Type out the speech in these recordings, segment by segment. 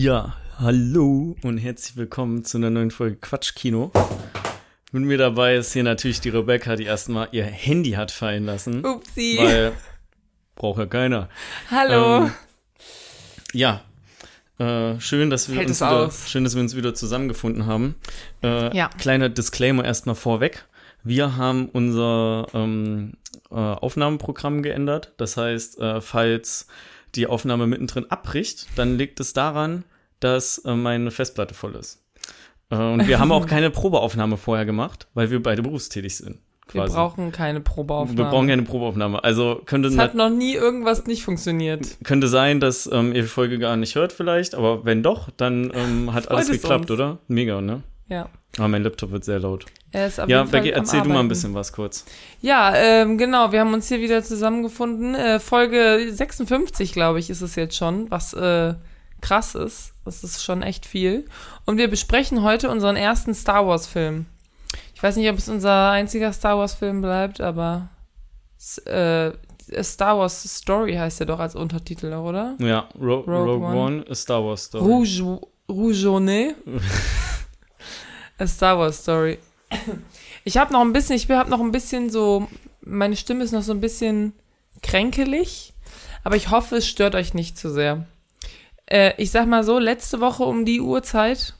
Ja, hallo und herzlich willkommen zu einer neuen Folge Quatschkino. Mit mir dabei ist hier natürlich die Rebecca, die erstmal ihr Handy hat fallen lassen. Upsi. Weil braucht ja keiner. Hallo. Ähm, ja. Äh, schön, dass wir Hält uns wieder, aus. schön, dass wir uns wieder zusammengefunden haben. Äh, Ja. Kleiner Disclaimer erstmal vorweg. Wir haben unser ähm, äh, Aufnahmeprogramm geändert. Das heißt, äh, falls die Aufnahme mittendrin abbricht, dann liegt es daran, dass äh, meine Festplatte voll ist. Äh, und wir haben auch keine Probeaufnahme vorher gemacht, weil wir beide berufstätig sind. wir quasi. brauchen keine Probeaufnahme. wir brauchen keine Probeaufnahme. Also könnte, es hat noch nie irgendwas nicht funktioniert. könnte sein, dass ähm, ihr die Folge gar nicht hört vielleicht, aber wenn doch, dann ähm, hat Freut alles es geklappt, uns. oder? Mega, ne? Ja. Aber mein Laptop wird sehr laut. Er ist ja, Becky, erzähl du mal ein bisschen was kurz. Ja, ähm, genau. Wir haben uns hier wieder zusammengefunden. Äh, Folge 56, glaube ich, ist es jetzt schon, was äh, krass ist. Das ist schon echt viel. Und wir besprechen heute unseren ersten Star Wars-Film. Ich weiß nicht, ob es unser einziger Star Wars-Film bleibt, aber äh, Star Wars Story heißt ja doch als Untertitel, oder? Ja, Ro Rogue Rogue, One. One, a Star Wars Story. Rouge, Rougeonnet. A Star Wars Story. Ich habe noch ein bisschen, ich habe noch ein bisschen so, meine Stimme ist noch so ein bisschen kränkelig, aber ich hoffe, es stört euch nicht zu sehr. Äh, ich sag mal so, letzte Woche um die Uhrzeit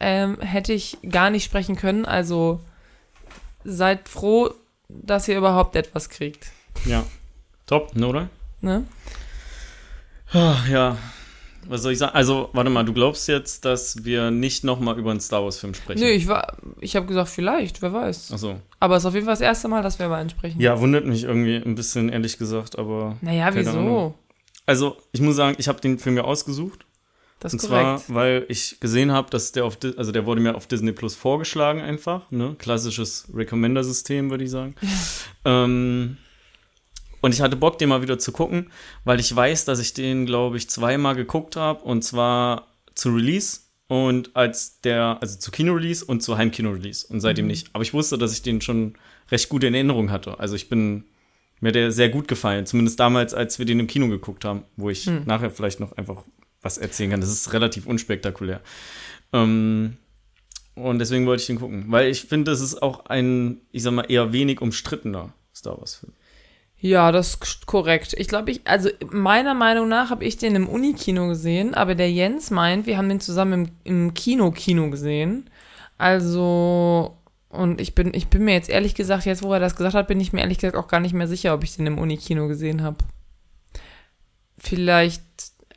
ähm, hätte ich gar nicht sprechen können, also seid froh, dass ihr überhaupt etwas kriegt. Ja. Top, ne, oder? Ne? Ah, Ja. Was soll ich sagen? Also, warte mal, du glaubst jetzt, dass wir nicht nochmal über einen Star Wars-Film sprechen? Nö, ich war, ich habe gesagt, vielleicht, wer weiß. Achso. Aber es ist auf jeden Fall das erste Mal, dass wir mal ansprechen. Ja, wundert mich irgendwie ein bisschen, ehrlich gesagt, aber. Naja, wieso? Ahnung. Also, ich muss sagen, ich habe den Film ja ausgesucht. Das Und ist korrekt. zwar, weil ich gesehen habe, dass der auf, also der wurde mir auf Disney Plus vorgeschlagen einfach, ne? Klassisches Recommender-System, würde ich sagen. ähm, und ich hatte Bock, den mal wieder zu gucken, weil ich weiß, dass ich den, glaube ich, zweimal geguckt habe und zwar zu Release und als der, also zu Kino-Release und zu Heimkino-Release und seitdem nicht. Aber ich wusste, dass ich den schon recht gut in Erinnerung hatte. Also ich bin, mir der sehr gut gefallen, zumindest damals, als wir den im Kino geguckt haben, wo ich nachher vielleicht noch einfach was erzählen kann. Das ist relativ unspektakulär. Ähm, und deswegen wollte ich den gucken, weil ich finde, das ist auch ein, ich sag mal, eher wenig umstrittener Star Wars-Film. Ja, das ist korrekt. Ich glaube, ich, also meiner Meinung nach habe ich den im Unikino gesehen, aber der Jens meint, wir haben den zusammen im, im Kino-Kino gesehen. Also, und ich bin, ich bin mir jetzt ehrlich gesagt, jetzt wo er das gesagt hat, bin ich mir ehrlich gesagt auch gar nicht mehr sicher, ob ich den im Unikino gesehen habe. Vielleicht,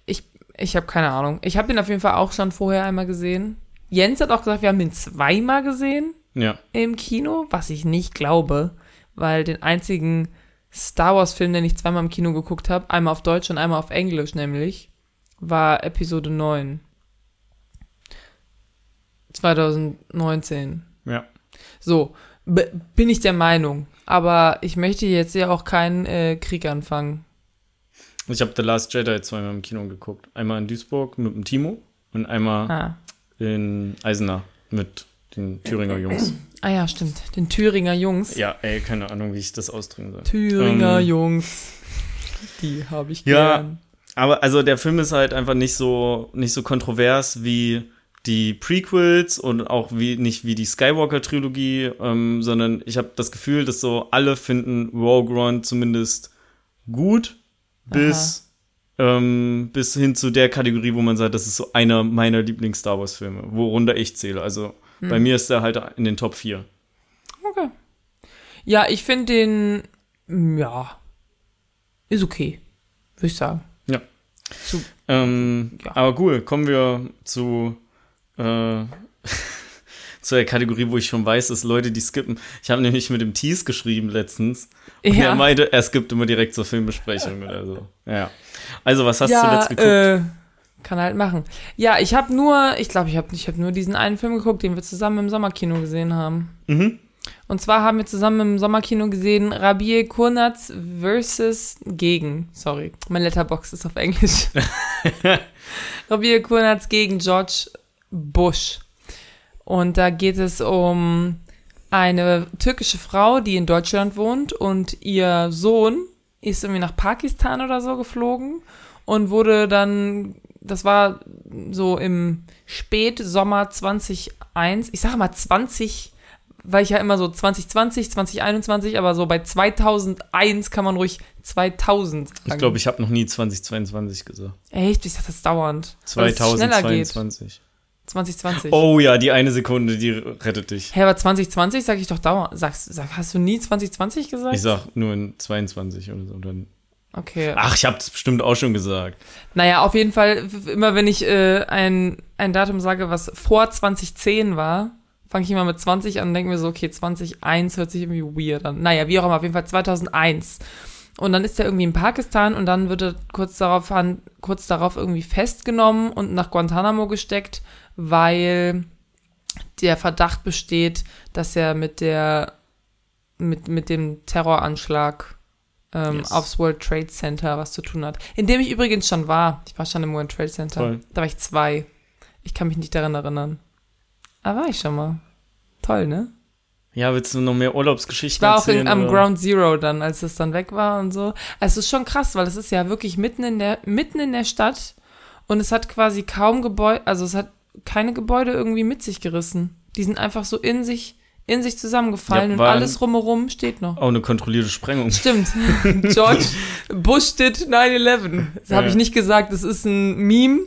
ich, ich habe keine Ahnung. Ich habe den auf jeden Fall auch schon vorher einmal gesehen. Jens hat auch gesagt, wir haben den zweimal gesehen Ja, im Kino, was ich nicht glaube, weil den einzigen Star Wars-Film, den ich zweimal im Kino geguckt habe, einmal auf Deutsch und einmal auf Englisch nämlich, war Episode 9. 2019. ja. So, bin ich der Meinung. Aber ich möchte jetzt ja auch keinen äh, Krieg anfangen. Ich habe The Last Jedi zweimal im Kino geguckt. Einmal in Duisburg mit dem Timo und einmal Ah. in Eisenach mit den Thüringer Jungs. Ah ja, stimmt. Den Thüringer Jungs. Ja, ey, keine Ahnung, wie ich das ausdrücken soll. Thüringer Ähm, Jungs. Die habe ich Ja. gern. Aber also der Film ist halt einfach nicht so nicht so kontrovers wie die Prequels und auch wie nicht wie die Skywalker Trilogie, ähm, sondern ich habe das Gefühl, dass so alle finden Rogue One zumindest gut bis ähm, bis hin zu der Kategorie, wo man sagt, das ist so einer meiner Lieblings Star Wars Filme, worunter ich zähle. Also bei mir ist der halt in den Top 4. Okay. Ja, ich finde den, mm, ja, ist okay, würde ich sagen. Ja. Zu, Ähm, Ja. Aber cool, kommen wir zu, äh, zu der Kategorie, wo ich schon weiß, dass Leute die skippen. Ich habe nämlich mit dem Tease geschrieben letztens. Und Ja. er meinte, er skippt immer direkt zur Filmbesprechung oder so. Ja. Also, was hast du ja, zuletzt geguckt? äh, kann halt machen. Ja, ich habe nur, ich glaube, ich habe ich hab nur diesen einen Film geguckt, den wir zusammen im Sommerkino gesehen haben. Mhm. Und zwar haben wir zusammen im Sommerkino gesehen Rabie Kurnatz versus gegen, sorry, mein Letterbox ist auf Englisch. Rabie Kurnatz gegen George Bush. Und da geht es um eine türkische Frau, die in Deutschland wohnt und ihr Sohn ist irgendwie nach Pakistan oder so geflogen und wurde dann das war so im Spätsommer 2001, ich sage mal 20, weil ich ja immer so 2020, 2021, aber so bei 2001 kann man ruhig 2000 sagen. Ich glaube, ich habe noch nie 2022 gesagt. Echt? Ich sag das dauernd. Schneller geht. 2022. 2020. Oh ja, die eine Sekunde, die rettet dich. Hä, aber 2020 sag ich doch dauernd. Sagst, sag, hast du nie 2020 gesagt? Ich sag nur in 22 oder so. Dann okay. Ach, ich hab's bestimmt auch schon gesagt. Naja, auf jeden Fall, immer wenn ich äh, ein, ein Datum sage, was vor 2010 war, fange ich immer mit 20 an und denke mir so, okay, 2001 hört sich irgendwie weird an. Naja, wie auch immer, auf jeden Fall 2001. Und dann ist er irgendwie in Pakistan und dann wird er kurz darauf, an, kurz darauf irgendwie festgenommen und nach Guantanamo gesteckt, weil der Verdacht besteht, dass er mit der mit, mit dem Terroranschlag ähm, Yes. aufs World Trade Center was zu tun hat. In dem ich übrigens schon war. Ich war schon im World Trade Center. Toll. Da war ich zwei. Ich kann mich nicht daran erinnern. Aber war ich schon mal. Toll, ne? Ja, willst du noch mehr Ich Urlaubsgeschichten war auch erzählen? in, am oder? Ground Zero dann, als es dann weg war und so. Es ist schon krass, weil es ist ja wirklich mitten in der, mitten in der Stadt und es hat quasi kaum Gebäude, also es hat keine Gebäude irgendwie mit sich gerissen. Die sind einfach so in sich, in sich zusammengefallen Ja, und alles rumherum steht noch. Auch eine kontrollierte Sprengung. Stimmt. George Bush did 9-11. Das habe Ja. ich nicht gesagt. Das ist ein Meme.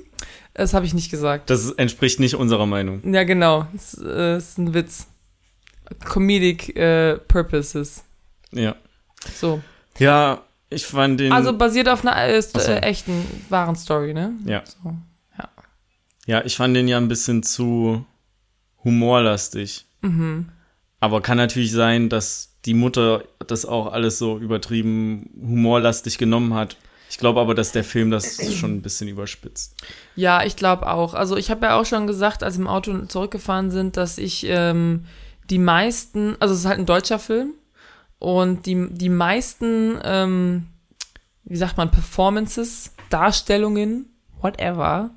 Das habe ich nicht gesagt. Das entspricht nicht unserer Meinung. Ja, genau. Das äh, ist ein Witz. Comedic äh, Purposes. Ja. So. Ja, ich fand den. Also basiert auf einer äh, äh, echten, wahren Story, ne? Ja. So. ja, ich fand den ja ein bisschen zu humorlastig. Mhm. Aber kann natürlich sein, dass die Mutter das auch alles so übertrieben humorlastig genommen hat. Ich glaube aber, dass der Film das schon ein bisschen überspitzt. Ja, ich glaube auch. Also ich habe ja auch schon gesagt, als wir im Auto zurückgefahren sind, dass ich ähm, die meisten, also es ist halt ein deutscher Film und die, die meisten, ähm, wie sagt man, Performances, Darstellungen, whatever,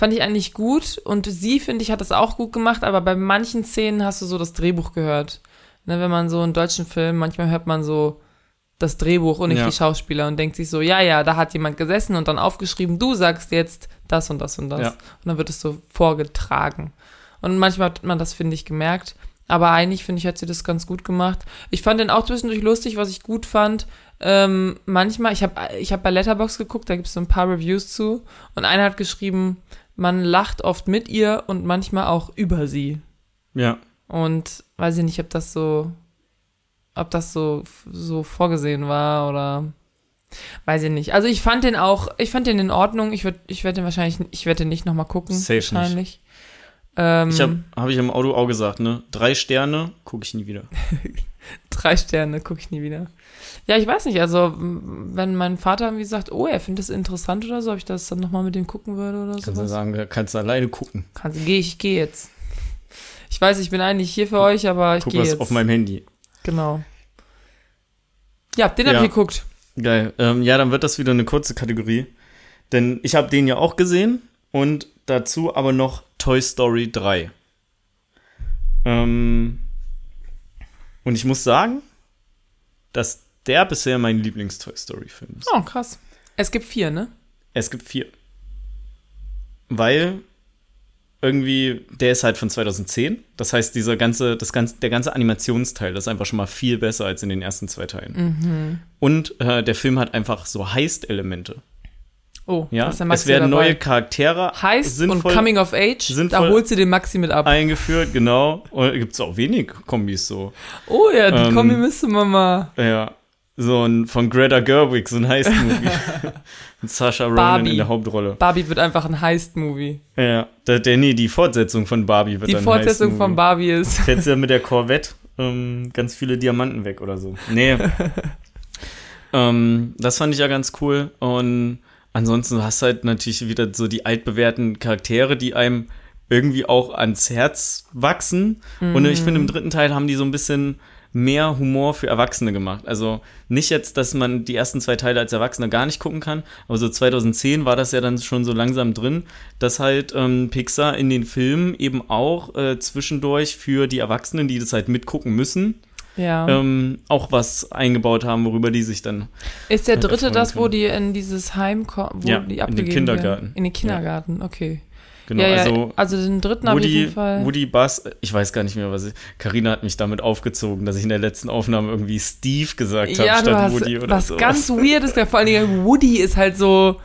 fand ich eigentlich gut und sie, finde ich, hat das auch gut gemacht, aber bei manchen Szenen hast du so das Drehbuch gehört. Ne, wenn man so einen deutschen Film, manchmal hört man so das Drehbuch und nicht Ja. die Schauspieler und denkt sich so, ja, ja, da hat jemand gesessen und dann aufgeschrieben, du sagst jetzt das und das und das. Ja. Und dann wird es so vorgetragen. Und manchmal hat man das, finde ich, gemerkt. Aber eigentlich, finde ich, hat sie das ganz gut gemacht. Ich fand den auch zwischendurch lustig, was ich gut fand. Ähm, manchmal, ich habe ich hab bei Letterbox geguckt, da gibt es so ein paar Reviews zu. Und einer hat geschrieben, man lacht oft mit ihr und manchmal auch über sie. Ja. Und weiß ich nicht, ob das so, ob das so, so vorgesehen war oder weiß ich nicht. Also ich fand den auch, ich fand den in Ordnung. Ich würde, ich werde den wahrscheinlich, ich werde den nicht nochmal gucken. Safe nicht. Ähm, Ich habe hab ich im Auto auch gesagt, ne? Drei Sterne gucke ich nie wieder. drei Sterne, gucke ich nie wieder. Ja, ich weiß nicht, also wenn mein Vater irgendwie sagt, oh, er findet das interessant oder so, ob ich das dann nochmal mit dem gucken würde oder Kannst du so. sagen, kannst du alleine gucken. Kannst, geh, ich gehe jetzt. Ich weiß, ich bin eigentlich hier für euch, aber ich Guck gehe was jetzt. auf meinem Handy. genau. Ja, den hab Ja. ich geguckt. Geil. Ähm, ja, dann wird das wieder eine kurze Kategorie. Denn ich habe den ja auch gesehen und dazu aber noch Toy Story 3. Ähm, und ich muss sagen, dass der bisher mein Lieblings-Toy Story-Film ist. Oh, krass. Es gibt vier, ne? Es gibt vier. Weil irgendwie, der ist halt von 2010. Das heißt, dieser ganze, das ganze, der ganze Animationsteil das ist einfach schon mal viel besser als in den ersten zwei Teilen. Mhm. Und äh, der Film hat einfach so Heist-Elemente. Oh, Ja, ist der es Maxi werden dabei. neue Charaktere Heißt und Coming of Age, da holt sie den Maxi mit ab. eingeführt, genau. Und gibt es auch wenig Kombis so. Oh ja, die Ähm, Kombi müsste man mal. Ja. So ein von Greta Gerwig, so ein Heist-Movie. Mit Sasha Ronan in der Hauptrolle. Barbie wird einfach ein Heist-Movie. Ja, der, der, nee, die Fortsetzung von Barbie wird Die dann ein Fortsetzung Heist-Movie. von Barbie ist. Fährt sie ja mit der Corvette ähm, ganz viele Diamanten weg oder so. Nee. ähm, das fand ich ja ganz cool. Und ansonsten hast du halt natürlich wieder so die altbewährten Charaktere, die einem irgendwie auch ans Herz wachsen. Und ich finde, im dritten Teil haben die so ein bisschen mehr Humor für Erwachsene gemacht. Also nicht jetzt, dass man die ersten zwei Teile als Erwachsener gar nicht gucken kann, aber so 2010 war das ja dann schon so langsam drin, dass halt ähm, Pixar in den Filmen eben auch äh, zwischendurch für die Erwachsenen, die das halt mitgucken müssen, Ja. ähm, auch was eingebaut haben, worüber die sich dann. ist der äh, dritte das, wo die in dieses Heim kommen, wo Ja, die in den abgegeben Kindergarten. Werden? In den Kindergarten, okay. Genau, ja, ja, also also den dritten ich auf Woody, jeden Fall. Woody Bass, ich weiß gar nicht mehr, was ich. Carina hat mich damit aufgezogen, dass ich in der letzten Aufnahme irgendwie Steve gesagt habe ja, statt Woody oder was so. ganz weird ist, der vor allen Dingen Woody ist halt so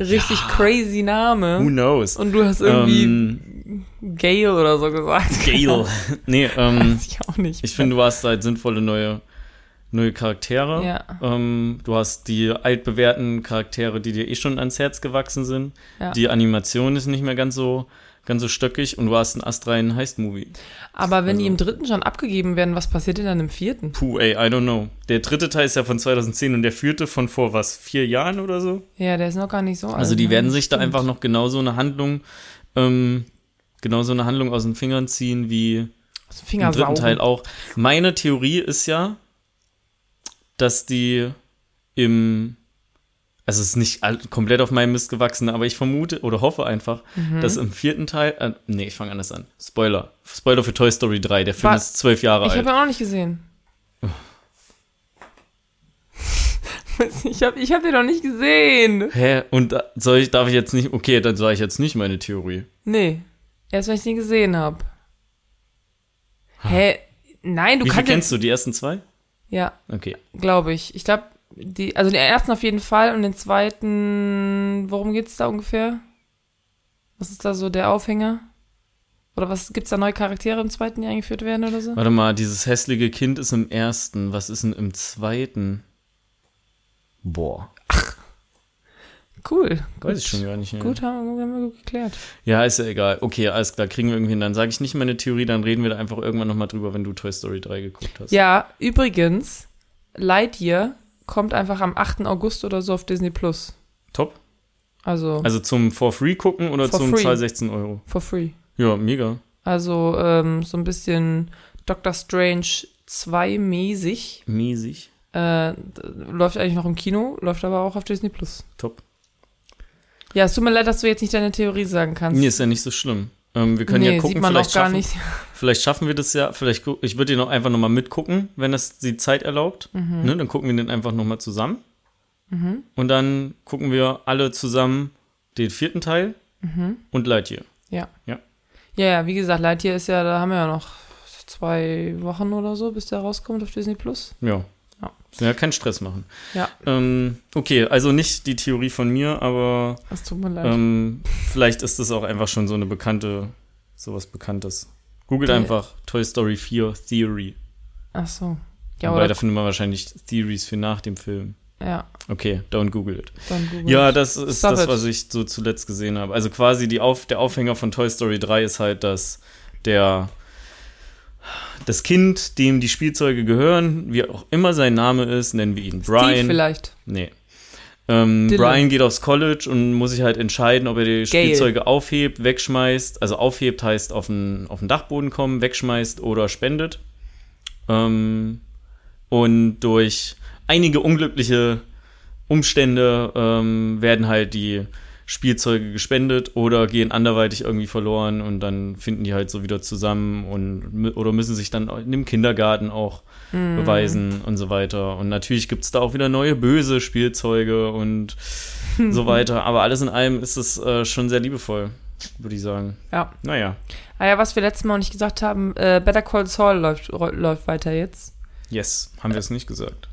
richtig crazy Who Name. knows? Und du hast irgendwie Ähm, Gail oder so gesagt. Gale. nee, ähm, Weiß ich auch nicht. ich finde, du hast halt sinnvolle neue, neue Charaktere. Ja. Ähm, du hast die altbewährten Charaktere, die dir eh schon ans Herz gewachsen sind. Ja. Die Animation ist nicht mehr ganz so, ganz so stöckig und du hast einen astreinen Heist-Movie. Aber wenn die Also- im dritten schon abgegeben werden, was passiert denn dann im vierten? Puh, ey, I don't know. Der dritte Teil ist ja von 2010 und der vierte von vor was, vier Jahren oder so? Ja, der ist noch gar nicht so alt. Also die ne? werden sich da einfach noch genauso eine Handlung, ähm, genauso eine Handlung aus den Fingern ziehen wie dem im Finger dritten saugen. Teil auch. Meine Theorie ist ja, dass die im, also es ist nicht all- komplett auf meinem Mist gewachsen, aber ich vermute oder hoffe einfach, Mhm. dass im vierten Teil, äh, nee, ich fange anders an. Spoiler. Spoiler für Toy Story 3, der Film Wa- ist zwölf Jahre Ich alt. habe ja auch nicht gesehen. ich habe ich hab den noch nicht gesehen. Hä? Und da- soll ich, darf ich jetzt nicht, okay, dann sage ich jetzt nicht meine Theorie. Nee. Erst wenn ich den gesehen habe. Hä? Nein, du Wie kannst kennst du? Die ersten zwei? Ja, Okay. glaube ich. Ich glaube, die, also den ersten auf jeden Fall und den zweiten, worum geht's da ungefähr? Was ist da so der Aufhänger? Oder was gibt's da neue Charaktere im zweiten, die eingeführt werden oder so? Warte mal, dieses hässliche Kind ist im ersten. Was ist denn im zweiten? Boah, Cool. weiß ich schon gar nicht mehr. Gut, haben, haben wir gut geklärt. Ja, ist ja egal. Okay, alles klar, kriegen wir irgendwie hin. Dann sage ich nicht meine Theorie, dann reden wir da einfach irgendwann nochmal drüber, wenn du Toy Story 3 geguckt hast. Ja, übrigens, Lightyear kommt einfach am 8. August oder so auf Disney Plus. Top. Also, Also zum For Free gucken oder zum free. Zahl 16 Euro? for free. Ja, mega. Also, ähm, so ein bisschen Doctor Strange 2 mäßig. Mäßig. Äh, läuft eigentlich noch im Kino, läuft aber auch auf Disney Plus. Top. Ja, es tut mir leid, dass du jetzt nicht deine Theorie sagen kannst. Nee, ist ja nicht so schlimm. Ähm, wir können ja gucken, sieht man vielleicht auch gar schaffen, nicht. Vielleicht schaffen wir das ja. Vielleicht, ich würde den auch einfach nochmal mitgucken, wenn das die Zeit erlaubt. Mhm. Ne, dann gucken wir den einfach nochmal zusammen. Und dann gucken wir alle zusammen den vierten Teil Mhm. und Lightyear. Ja. Ja. Ja, ja, wie gesagt, Lightyear ist ja, da haben wir ja noch zwei Wochen oder so, bis der rauskommt auf Disney Plus. Ja. Ja. Ja, keinen Stress machen. Ja, Ähm, okay, also nicht die Theorie von mir, aber das tut mir leid. ähm, vielleicht ist das auch einfach schon so eine bekannte, sowas Bekanntes. Googelt Die- einfach Toy Story 4 Theory. Ach so. Ja, Wobei, da findet man wahrscheinlich Theories für nach dem Film. Ja, Okay, don't Google it. dann Google. Ja, das ist Stop das, it. was ich so zuletzt gesehen habe. Also quasi die Auf, der Aufhänger von Toy Story 3 ist halt, dass der das Kind, dem die Spielzeuge gehören, wie auch immer sein Name ist, nennen wir ihn Steve Brian. vielleicht. Nee. Ähm. Brian geht aufs College und muss sich halt entscheiden, ob er die Gail. Spielzeuge aufhebt, wegschmeißt. Also aufhebt heißt auf den, auf den Dachboden kommen, wegschmeißt oder spendet. Ähm, und durch einige unglückliche Umstände ähm, werden halt die Spielzeuge gespendet oder gehen anderweitig irgendwie verloren und dann finden die halt so wieder zusammen und oder müssen sich dann in dem Kindergarten auch Mhm. beweisen und so weiter. Und natürlich gibt es da auch wieder neue böse Spielzeuge und so weiter. Aber alles in allem ist es äh, schon sehr liebevoll, würde ich sagen. Ja. Naja, Ah ja, was wir letztes Mal noch nicht gesagt haben, äh, Better Call Saul läuft, läuft weiter jetzt. yes, haben wir es nicht gesagt.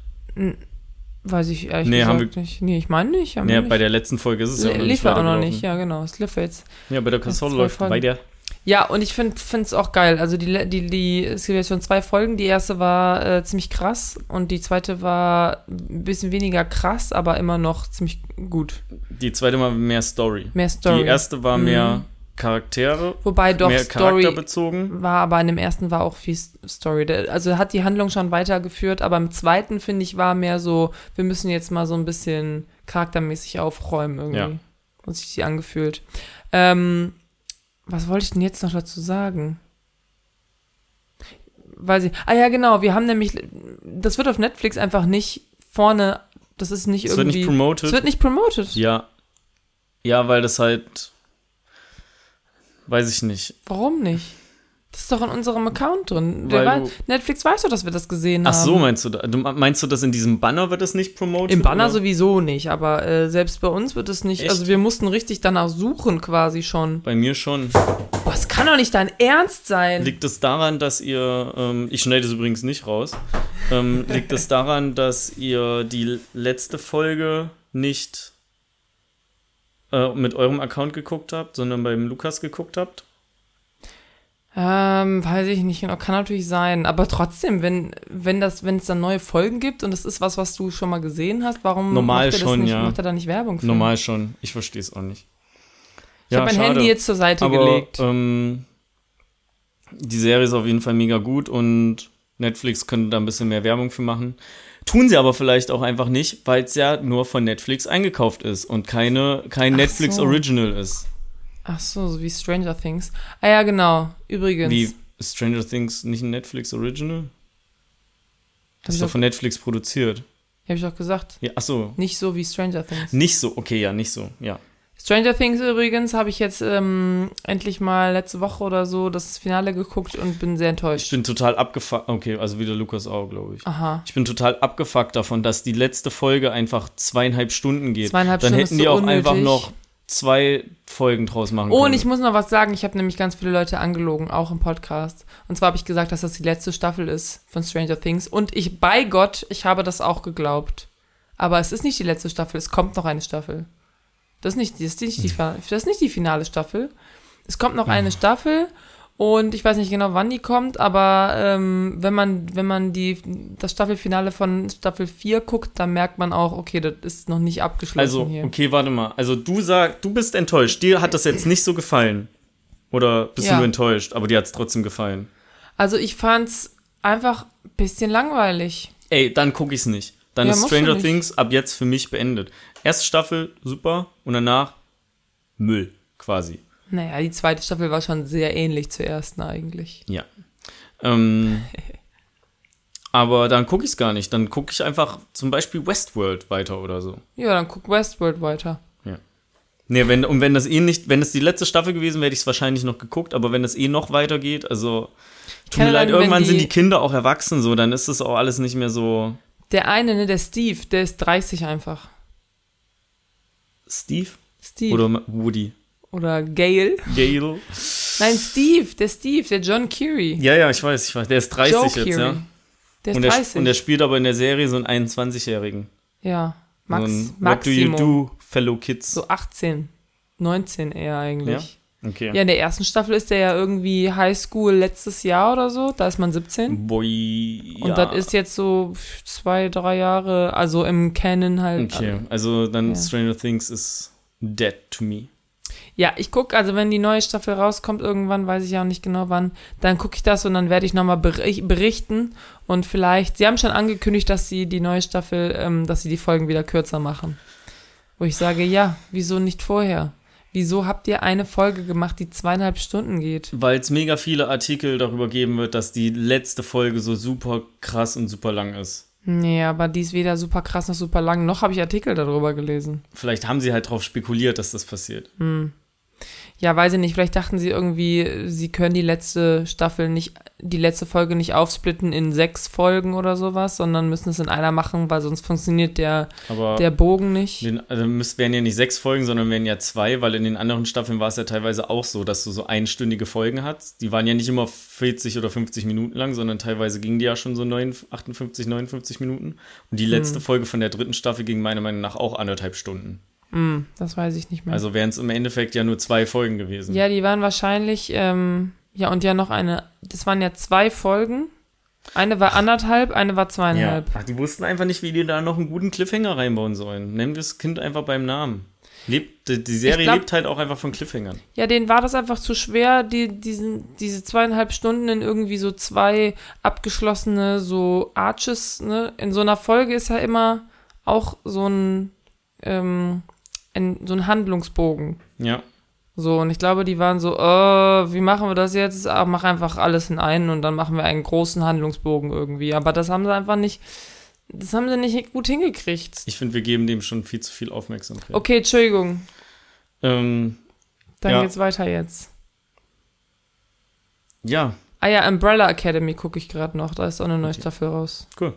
Weiß ich ehrlich Nee, gesagt nicht. Nee, ich meine nicht. Wir nicht. bei der letzten Folge ist es ja auch noch lief nicht ja auch noch nicht, ja genau, es lief jetzt. Ja, bei der Konsole läuft bei der. Ja, und ich finde es auch geil. Also die, die, die, es gibt jetzt schon zwei Folgen. Die erste war äh, ziemlich krass und die zweite war ein bisschen weniger krass, aber immer noch ziemlich gut. Die zweite war mehr Story. Mehr Story. Die erste war Mhm. mehr Charaktere, Wobei doch mehr Story charakterbezogen. war, aber in dem ersten war auch viel Story. Also hat die Handlung schon weitergeführt, aber im zweiten, finde ich, war mehr so, wir müssen jetzt mal so ein bisschen charaktermäßig aufräumen irgendwie. Ja. Und sich die angefühlt. Ähm, was wollte ich denn jetzt noch dazu sagen? Weiß ich. Ah ja, genau, wir haben nämlich, das wird auf Netflix einfach nicht vorne, das ist nicht Es wird irgendwie. nicht promoted. es wird nicht promoted. ja. Ja, weil das halt. Weiß ich nicht. Warum nicht? Das ist doch in unserem Account drin. Der Weil wei- du- Netflix weiß doch, dass wir das gesehen Ach haben. so, meinst du, da- du meinst du, dass in diesem Banner wird es nicht promoted? Im Banner oder? sowieso nicht, aber äh, selbst bei uns wird es nicht. Echt? Also wir mussten richtig danach suchen quasi schon. Bei mir schon. Boah, es kann doch nicht dein Ernst sein. Liegt es daran, dass ihr, ähm, ich schneide es übrigens nicht raus, ähm, liegt es daran, dass ihr die letzte Folge nicht äh, mit eurem Account geguckt habt, sondern beim Lukas geguckt habt? Ähm, weiß ich nicht genau, kann natürlich sein. Aber trotzdem, wenn, wenn das, wenn es dann neue Folgen gibt und das ist was, was du schon mal gesehen hast, warum Normal macht er schon, nicht, ja. macht er da nicht Werbung für? Normal schon. Ich verstehe es auch nicht. Ich habe mein schade. Handy jetzt zur Seite Aber gelegt. ähm, die Serie ist auf jeden Fall mega gut und Netflix könnte da ein bisschen mehr Werbung für machen. Tun sie aber vielleicht auch einfach nicht, weil es ja nur von Netflix eingekauft ist und keine, kein Ach Netflix so. Original ist. Ach so, so wie Stranger Things. Ah ja, genau. Übrigens. Wie ist Stranger Things nicht ein Netflix Original? Das ist doch doch- von Netflix produziert. Habe ich auch gesagt. Ja, ach so. Nicht so wie Stranger Things. Nicht so, okay, ja, nicht so, ja. Stranger Things übrigens habe ich jetzt ähm, endlich mal letzte Woche oder so das Finale geguckt und bin sehr Ich enttäuscht. bin total abgefuckt. Okay, also wieder Lukas auch, glaube ich. Aha. Ich bin total abgefuckt davon, dass die letzte Folge einfach zweieinhalb Stunden geht. Zweieinhalb Dann Stunden hätten die so auch unnötig. einfach noch zwei Folgen draus machen Oh, und können. ich muss noch was sagen. Ich habe nämlich ganz viele Leute angelogen, auch im Podcast. Und zwar habe ich gesagt, dass das die letzte Staffel ist von Stranger Things. Und ich, bei Gott, ich habe das auch geglaubt. Aber es ist nicht die letzte Staffel, es kommt noch eine Staffel. Das ist nicht, das ist nicht, die, das ist nicht die finale Staffel. Es kommt noch eine Staffel und ich weiß nicht genau, wann die kommt, aber ähm, wenn man, wenn man die, das Staffelfinale von Staffel 4 guckt, dann merkt man auch, okay, das ist noch nicht abgeschlossen also, hier. okay, warte mal. Also du sagst, du bist enttäuscht. Dir hat das jetzt nicht so gefallen. Oder bist Ja. du enttäuscht, aber dir hat es trotzdem gefallen. Also ich fand's einfach ein bisschen langweilig. Ey, dann gucke ich's nicht. Dann Ja, ist Stranger. Things ab jetzt für mich beendet. Erste Staffel, super. Und danach Müll, quasi. Naja, die zweite Staffel war schon sehr ähnlich zur ersten eigentlich. Ja. Ähm, aber dann gucke ich's gar nicht. Dann gucke ich einfach zum Beispiel Westworld weiter oder so. Ja, dann guck Westworld weiter. Nee, wenn, und wenn das eh nicht, wenn es die letzte Staffel gewesen wäre, hätte ich es wahrscheinlich noch geguckt, aber wenn es eh noch weitergeht, also tut mir leid, irgendwann sind die- die Kinder auch erwachsen, so, dann ist das auch alles nicht mehr so. Der eine, ne, der Steve, der ist 30 einfach. Steve? Steve. Oder Woody? Oder Gail. Gale? Nein, Steve, der Steve, der John Curie. Ja, ja, ich weiß, ich weiß. Der ist 30 Joe jetzt, Curie. ja. Der ist Und der, 30. und der spielt aber in der Serie so einen 21-Jährigen. ja, Max, so ein What do you do, fellow kids? So 18, 19 eher eigentlich. Okay. Ja, in der ersten Staffel ist der ja irgendwie Highschool letztes Jahr oder so. Da ist man 17. Boy. Und ja. das ist jetzt so zwei, drei Jahre, also im Canon halt. Okay, also dann Ja. Stranger Things ist dead to me. Ja, ich gucke, also wenn die neue Staffel rauskommt irgendwann, weiß ich ja auch nicht genau wann, dann gucke ich das und dann werde ich nochmal berichten und vielleicht, sie haben schon angekündigt, dass sie die neue Staffel, ähm, dass sie die Folgen wieder kürzer machen. Wo ich sage, ja, wieso nicht vorher? Wieso habt ihr eine Folge gemacht, die zweieinhalb Stunden geht? Weil es mega viele Artikel darüber geben wird, dass die letzte Folge so super krass und super lang ist. Nee, aber die ist weder super krass noch super lang, noch habe ich Artikel darüber gelesen. Vielleicht haben sie halt drauf spekuliert, dass das passiert. Ja, weiß ich nicht. Vielleicht dachten sie irgendwie, sie können die letzte Staffel nicht, die letzte Folge nicht aufsplitten in sechs Folgen oder sowas, sondern müssen es in einer machen, weil sonst funktioniert der, Aber der Bogen nicht. den, also müssen wären ja nicht sechs Folgen, sondern wären ja zwei, weil in den anderen Staffeln war es ja teilweise auch so, dass du so einstündige Folgen hast. Die waren ja nicht immer 40 oder 50 Minuten lang, sondern teilweise gingen die ja schon so 9, 58, 59 Minuten. Und die letzte Folge von der dritten Staffel ging meiner Meinung nach auch anderthalb Stunden. Hm, das weiß ich nicht mehr. Also wären es im Endeffekt ja nur zwei Folgen gewesen. ja, die waren wahrscheinlich, ähm, ja, und ja noch eine, das waren ja zwei Folgen. Eine war anderthalb, eine war Ja. zweieinhalb. Ach, die wussten einfach nicht, wie die da noch einen guten Cliffhanger reinbauen sollen. Nennen wir das Kind einfach beim Namen. Lebt, die, Serie glaub- lebt halt auch einfach von Cliffhangern. Ja, denen war das einfach zu schwer, die, diesen, diese zweieinhalb Stunden in irgendwie so zwei abgeschlossene so Arches, ne? In so einer Folge ist ja immer auch so ein, ähm, ein so ein Handlungsbogen. Ja. So, und ich glaube, die waren so, äh, wie machen wir das jetzt? Ah, mach einfach alles in einen und dann machen wir einen großen Handlungsbogen irgendwie. Aber das haben sie einfach nicht, das haben sie nicht gut hingekriegt. Ich finde, wir geben dem schon viel zu viel Aufmerksamkeit. Okay, Entschuldigung. Ähm, Dann Ja. geht's weiter jetzt. ja, Ah ja, Umbrella Academy gucke ich gerade noch. Da ist auch eine neue Okay. Staffel raus. Cool.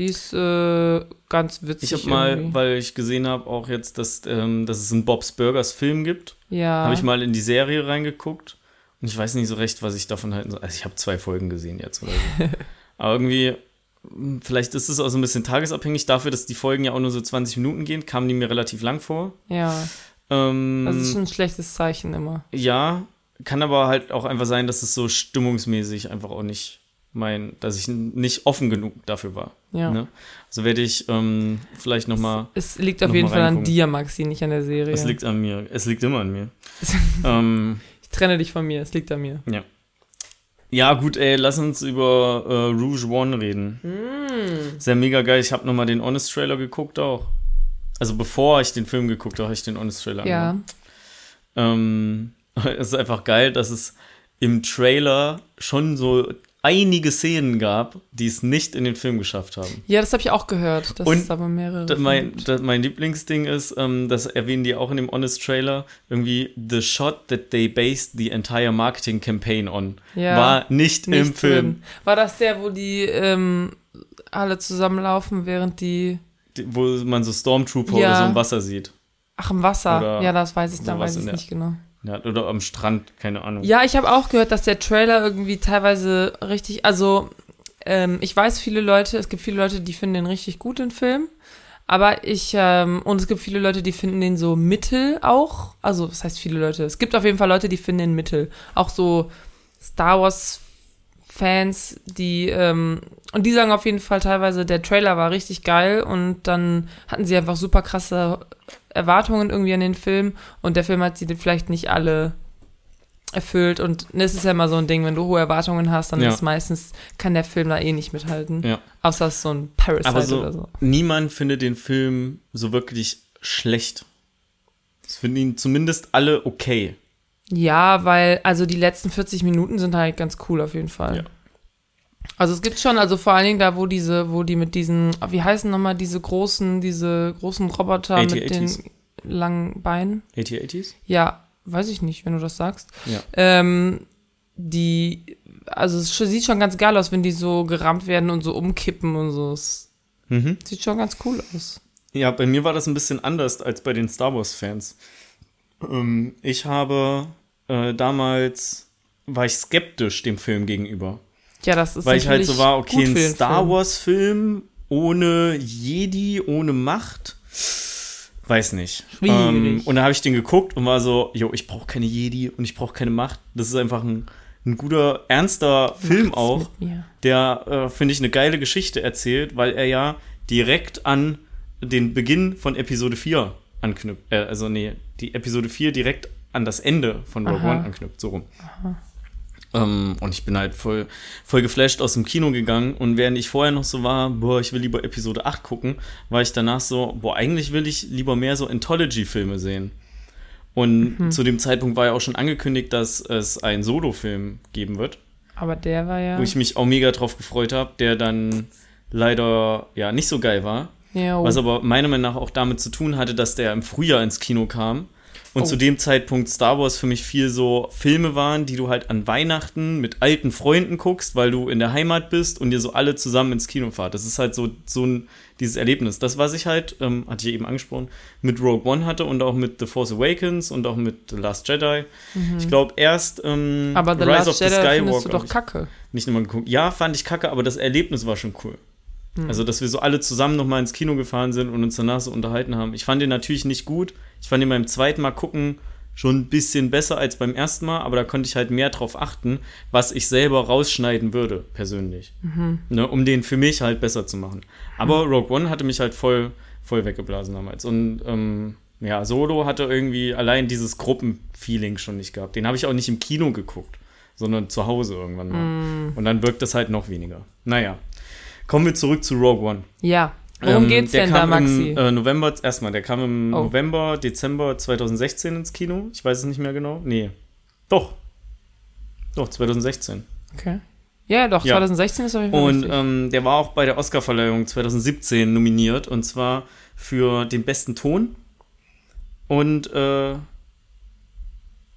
Die ist äh, ganz witzig. Ich habe mal, weil ich gesehen habe, auch jetzt, dass, ähm, dass es einen Bob's Burgers Film gibt, ja. habe ich mal in die Serie reingeguckt und ich weiß nicht so recht, was ich davon halten soll. Also ich habe zwei Folgen gesehen jetzt oder so. Aber irgendwie, mh, vielleicht ist es auch so ein bisschen tagesabhängig dafür, dass die Folgen ja auch nur so 20 Minuten gehen, kamen die mir relativ lang vor. Ja, Ähm, das ist schon ein schlechtes Zeichen immer. ja, kann aber halt auch einfach sein, dass es so stimmungsmäßig einfach auch nicht mein, dass ich nicht offen genug dafür war. Ja. Ne? Also werde ich ähm, vielleicht noch mal Es liegt auf jeden Fall an dir, Maxi, nicht an der Serie. Es liegt an mir. Es liegt immer an mir. ähm, ich trenne dich von mir, es liegt an mir. ja. Ja, gut, ey, lass uns über äh, Rouge One reden. Mm. Ist ja mega geil. Ich habe nochmal den Honest Trailer geguckt auch. Also bevor ich den Film geguckt habe, habe ich den Honest Trailer Ja. Ähm, es ist einfach geil, dass es im Trailer schon so einige Szenen gab, die es nicht in den Film geschafft haben. Ja, das habe ich auch gehört, Und es aber mehrere mein, mein Lieblingsding ist, ähm, das erwähnen die auch in dem Honest Trailer, irgendwie the shot that they based the entire marketing campaign on Ja, war nicht, im Nicht Film. drin. War das der, wo die ähm, alle zusammenlaufen, während die. Die- Wo man so Stormtrooper Ja. oder so im Wasser sieht. Ach, im Wasser. Oder ja, das weiß ich, da sowas weiß ich nicht genau. Ja, oder am Strand, keine Ahnung. Ja, ich habe auch gehört, dass der Trailer irgendwie teilweise richtig, also ähm, ich weiß viele Leute, es gibt viele Leute, die finden den richtig gut, den Film. Aber ich, ähm, und es gibt viele Leute, die finden den so mittel auch. Also, was heißt viele Leute? Es gibt auf jeden Fall Leute, die finden den mittel. Auch so Star Wars Fans, die, ähm, und die sagen auf jeden Fall teilweise, der Trailer war richtig geil und dann hatten sie einfach super krasse Erwartungen irgendwie an den Film und der Film hat sie vielleicht nicht alle erfüllt und es ist ja immer so ein Ding, wenn du hohe Erwartungen hast, dann Ja. ist meistens, kann der Film da eh nicht mithalten. Ja. Außer es ist so ein Parasite Aber so, oder so. niemand findet den Film so wirklich schlecht. Es finden ihn zumindest alle okay. Ja, weil, also die letzten 40 Minuten sind halt ganz cool auf jeden Fall. Ja. Also es gibt schon, also vor allen Dingen da, wo diese, wo die mit diesen, wie heißen nochmal diese großen, diese großen Roboter mit den langen Beinen? 80-80s? Ja, weiß ich nicht, wenn du das sagst. Ja. Ähm, die, also es sieht schon ganz geil aus, wenn die so gerammt werden und so umkippen und so. Es Mhm. sieht schon ganz cool aus. Ja, bei mir war das ein bisschen anders als bei den Star Wars-Fans. Ähm, ich habe äh, damals, war ich skeptisch dem Film gegenüber. Ja, das ist Weil ich halt so war, okay, ein Star Film. Wars-Film ohne Jedi, ohne Macht. Weiß nicht. Ähm, und da habe ich den geguckt und war so, jo, ich brauche keine Jedi und ich brauche keine Macht. Das ist einfach ein, ein guter, ernster Film Macht's auch, mit mir. der, äh, finde ich, eine geile Geschichte erzählt, weil er ja direkt an den Beginn von Episode 4 anknüpft. Äh, also, nee, die Episode 4 direkt an das Ende von Rogue Aha. One anknüpft, so rum. Ähm, und ich bin halt voll, voll geflasht aus dem Kino gegangen. Und während ich vorher noch so war, boah, ich will lieber Episode 8 gucken, war ich danach so, boah, eigentlich will ich lieber mehr so Anthology-Filme sehen. Und Mhm. zu dem Zeitpunkt war ja auch schon angekündigt, dass es einen Solo-Film geben wird, Aber der war ja. wo ich mich auch mega drauf gefreut habe, der dann leider ja nicht so geil war. ja, Was aber meiner Meinung nach auch damit zu tun hatte, dass der im Frühjahr ins Kino kam. Und Oh. zu dem Zeitpunkt Star Wars für mich viel so Filme waren, die du halt an Weihnachten mit alten Freunden guckst, weil du in der Heimat bist und ihr so alle zusammen ins Kino fahrt. Das ist halt so, so ein, dieses Erlebnis. Das, was ich halt, ähm, hatte ich eben angesprochen, mit Rogue One hatte und auch mit The Force Awakens und auch mit The Last Jedi. Ich glaube, erst ähm, Mhm. aber The Rise Last Jedi findest du doch ich kacke. nicht nochmal geguckt. Ja, fand ich kacke, aber das Erlebnis war schon cool. Hm. Also, dass wir so alle zusammen nochmal ins Kino gefahren sind und uns danach so unterhalten haben. Ich fand den natürlich nicht gut. Ich fand ihn beim zweiten Mal gucken schon ein bisschen besser als beim ersten Mal, aber da konnte ich halt mehr drauf achten, was ich selber rausschneiden würde, persönlich. Mhm. Ne, um den für mich halt besser zu machen. Aber Rogue One hatte mich halt voll, voll weggeblasen damals. Und ähm, ja, Solo hatte irgendwie allein dieses Gruppenfeeling schon nicht gehabt. Den habe ich auch nicht im Kino geguckt, sondern zu Hause irgendwann mal. Mhm. Und dann wirkt das halt noch weniger. Naja. Kommen wir zurück zu Rogue One. Ja. Worum Ähm, geht's der denn da, Maxi? Im, äh, November, erstmal, der kam im Oh. November, Dezember 2016 ins Kino. Ich weiß es nicht mehr genau. Nee. Doch. Doch, 2016. okay. Ja, doch, Ja. 2016 ist auf jeden Fall Und ähm, der war auch bei der Oscarverleihung 2017 nominiert und zwar für den besten Ton und äh,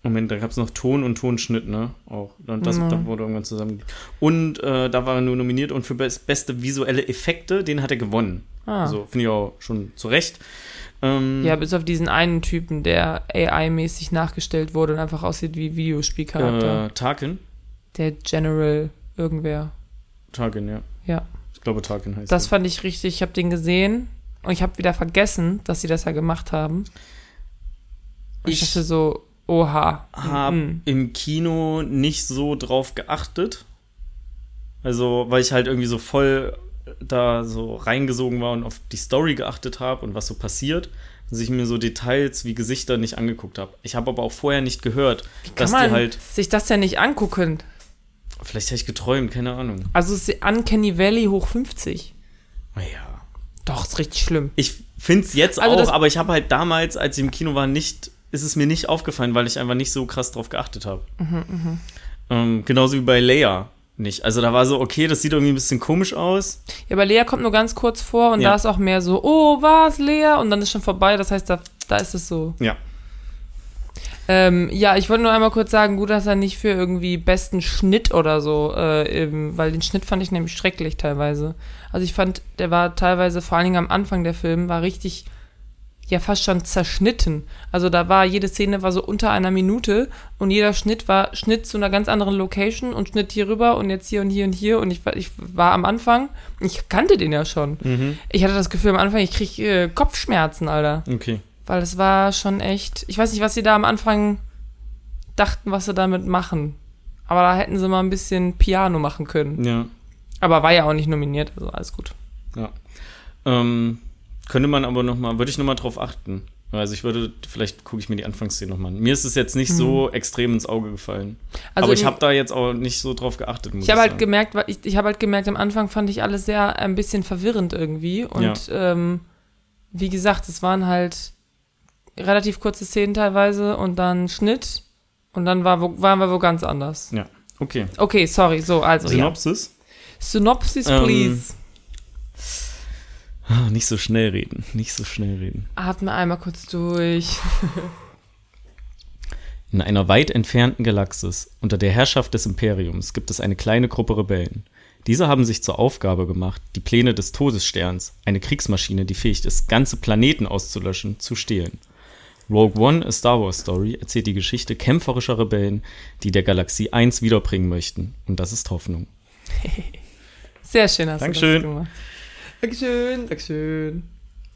Moment, da gab es noch Ton und Tonschnitt, ne? Auch. Und das, Mhm. da wurde irgendwann zusammen. Und äh, da war er nur nominiert und für best, beste visuelle Effekte, den hat er gewonnen. Ah. Also finde ich auch schon zu Recht. Ähm, Ja, bis auf diesen einen Typen, der AI-mäßig nachgestellt wurde und einfach aussieht wie Videospielcharakter. äh, Tarkin. Der General irgendwer. Tarkin, ja. Ja. Ich glaube, Tarkin heißt Das er. fand ich richtig. Ich habe den gesehen und ich habe wieder vergessen, dass sie das ja gemacht haben. Und ich, Ich dachte so, oha. habe Mhm. im Kino nicht so drauf geachtet. Also, weil ich halt irgendwie so voll da so reingesogen war und auf die Story geachtet habe und was so passiert, dass ich mir so Details wie Gesichter nicht angeguckt habe. Ich habe aber auch vorher nicht gehört, dass man die halt, sich das ja nicht angucken. vielleicht habe ich geträumt, keine Ahnung. Also es ist Uncanny Valley hoch 50. Naja. Doch, ist richtig schlimm. Ich finde es jetzt Also auch, aber ich habe halt damals, als ich im Kino war, nicht, ist es mir nicht aufgefallen, weil ich einfach nicht so krass drauf geachtet habe. Mhm, ähm, genauso wie bei Leia nicht. Also da war so, okay, das sieht irgendwie ein bisschen komisch aus. Ja, aber Lea kommt nur ganz kurz vor und Ja. da ist auch mehr so, oh, was, Lea? Und dann ist schon vorbei. Das heißt, da, da ist es so. Ja. Ähm, ja, ich wollte nur einmal kurz sagen, gut, dass er nicht für irgendwie besten Schnitt oder so, äh, eben, weil den Schnitt fand ich nämlich schrecklich teilweise. Also ich fand, der war teilweise, vor allen Dingen am Anfang der Film, war richtig, ja, fast schon zerschnitten. Also da war, jede Szene war so unter einer Minute und jeder Schnitt war Schnitt zu einer ganz anderen Location und Schnitt hier rüber und jetzt hier und hier und hier und ich, war- ich war am Anfang, ich kannte den ja schon. Mhm. Ich hatte das Gefühl am Anfang, ich krieg äh, Kopfschmerzen, Alter. Okay. Weil es war schon echt. Ich weiß nicht, was sie da am Anfang dachten, was sie damit machen. Aber da hätten sie mal ein bisschen Piano machen können. Ja. Aber war ja auch nicht nominiert, also alles gut. Ja. Ähm, könnte man aber noch mal, würde ich noch mal drauf achten. Also ich würde, vielleicht gucke ich mir die Anfangsszene noch mal an. Mir ist es jetzt nicht so extrem ins Auge gefallen. Mhm. Also aber ich habe da jetzt auch nicht so drauf geachtet. Ich habe halt gemerkt, ich, ich habe halt gemerkt, am Anfang fand ich alles sehr ein bisschen verwirrend irgendwie. Und ähm, wie gesagt, es waren halt relativ kurze Szenen teilweise und dann Schnitt und dann war, wo, waren wir wo ganz anders. Ja. Okay. Okay, sorry, so, also ja. Synopsis? Synopsis, Ähm, please. Ah, Nicht so schnell reden. Nicht so schnell reden. Atme einmal kurz durch. In einer weit entfernten Galaxis unter der Herrschaft des Imperiums gibt es eine kleine Gruppe Rebellen. Diese haben sich zur Aufgabe gemacht, die Pläne des Todessterns, eine Kriegsmaschine, die fähig ist, ganze Planeten auszulöschen, zu stehlen. Rogue One, a Star Wars Story, erzählt die Geschichte kämpferischer Rebellen, die der Galaxie eins wiederbringen möchten. Und das ist Hoffnung. Sehr schön hast Dankeschön. du das gemacht. Dankeschön, Dankeschön.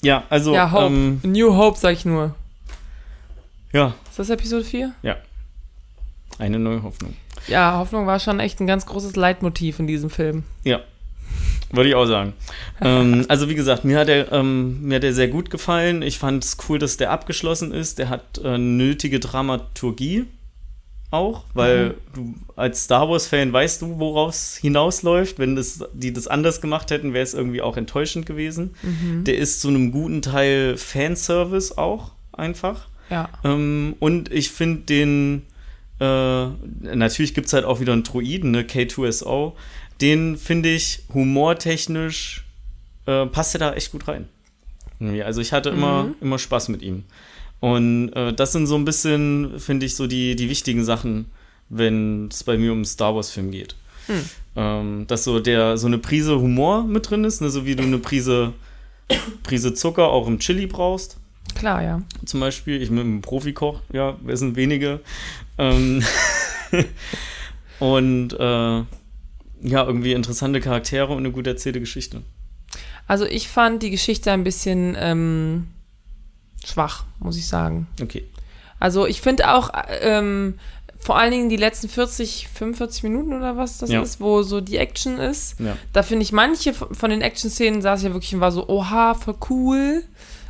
Ja, also, Ja, Hope. ähm, New Hope, sag ich nur. ja, Ist das Episode 4? eine neue Hoffnung. Ja, Hoffnung war schon echt ein ganz großes Leitmotiv in diesem Film. Ja, würde ich auch sagen. ähm, also wie gesagt, mir hat er ähm, mir hat er sehr gut gefallen. Ich fand es cool, dass der abgeschlossen ist. Der hat äh, nötige Dramaturgie auch, weil du als Star Wars Fan weißt du, worauf es hinausläuft. Wenn das, die das anders gemacht hätten, wäre es irgendwie auch enttäuschend gewesen. Der ist zu einem guten Teil Fanservice auch einfach. Ja. Ähm, und ich finde den, äh, natürlich gibt es halt auch wieder einen Druiden, ne, K2SO. Den finde ich humortechnisch, äh, passt er da echt gut rein. Also ich hatte immer, immer Spaß mit ihm. Und äh, das sind so ein bisschen, finde ich, so die, die wichtigen Sachen, wenn es bei mir um einen Star Wars-Film geht. Ähm, dass so der so eine Prise Humor mit drin ist, ne, so wie du eine Prise, Prise Zucker auch im Chili brauchst Klar, ja. zum Beispiel. Ich bin ein Profikoch, ja, wir sind wenige. Ähm und äh, ja, irgendwie interessante Charaktere und eine gut erzählte Geschichte. Also ich fand die Geschichte ein bisschen ähm, schwach, muss ich sagen. Okay. Also ich finde auch ähm, vor allen Dingen die letzten 40, 45 Minuten oder was das Ja. ist, wo so die Action ist. Ja. Da finde ich manche von den Action-Szenen saß ja wirklich und war so, oha, voll cool.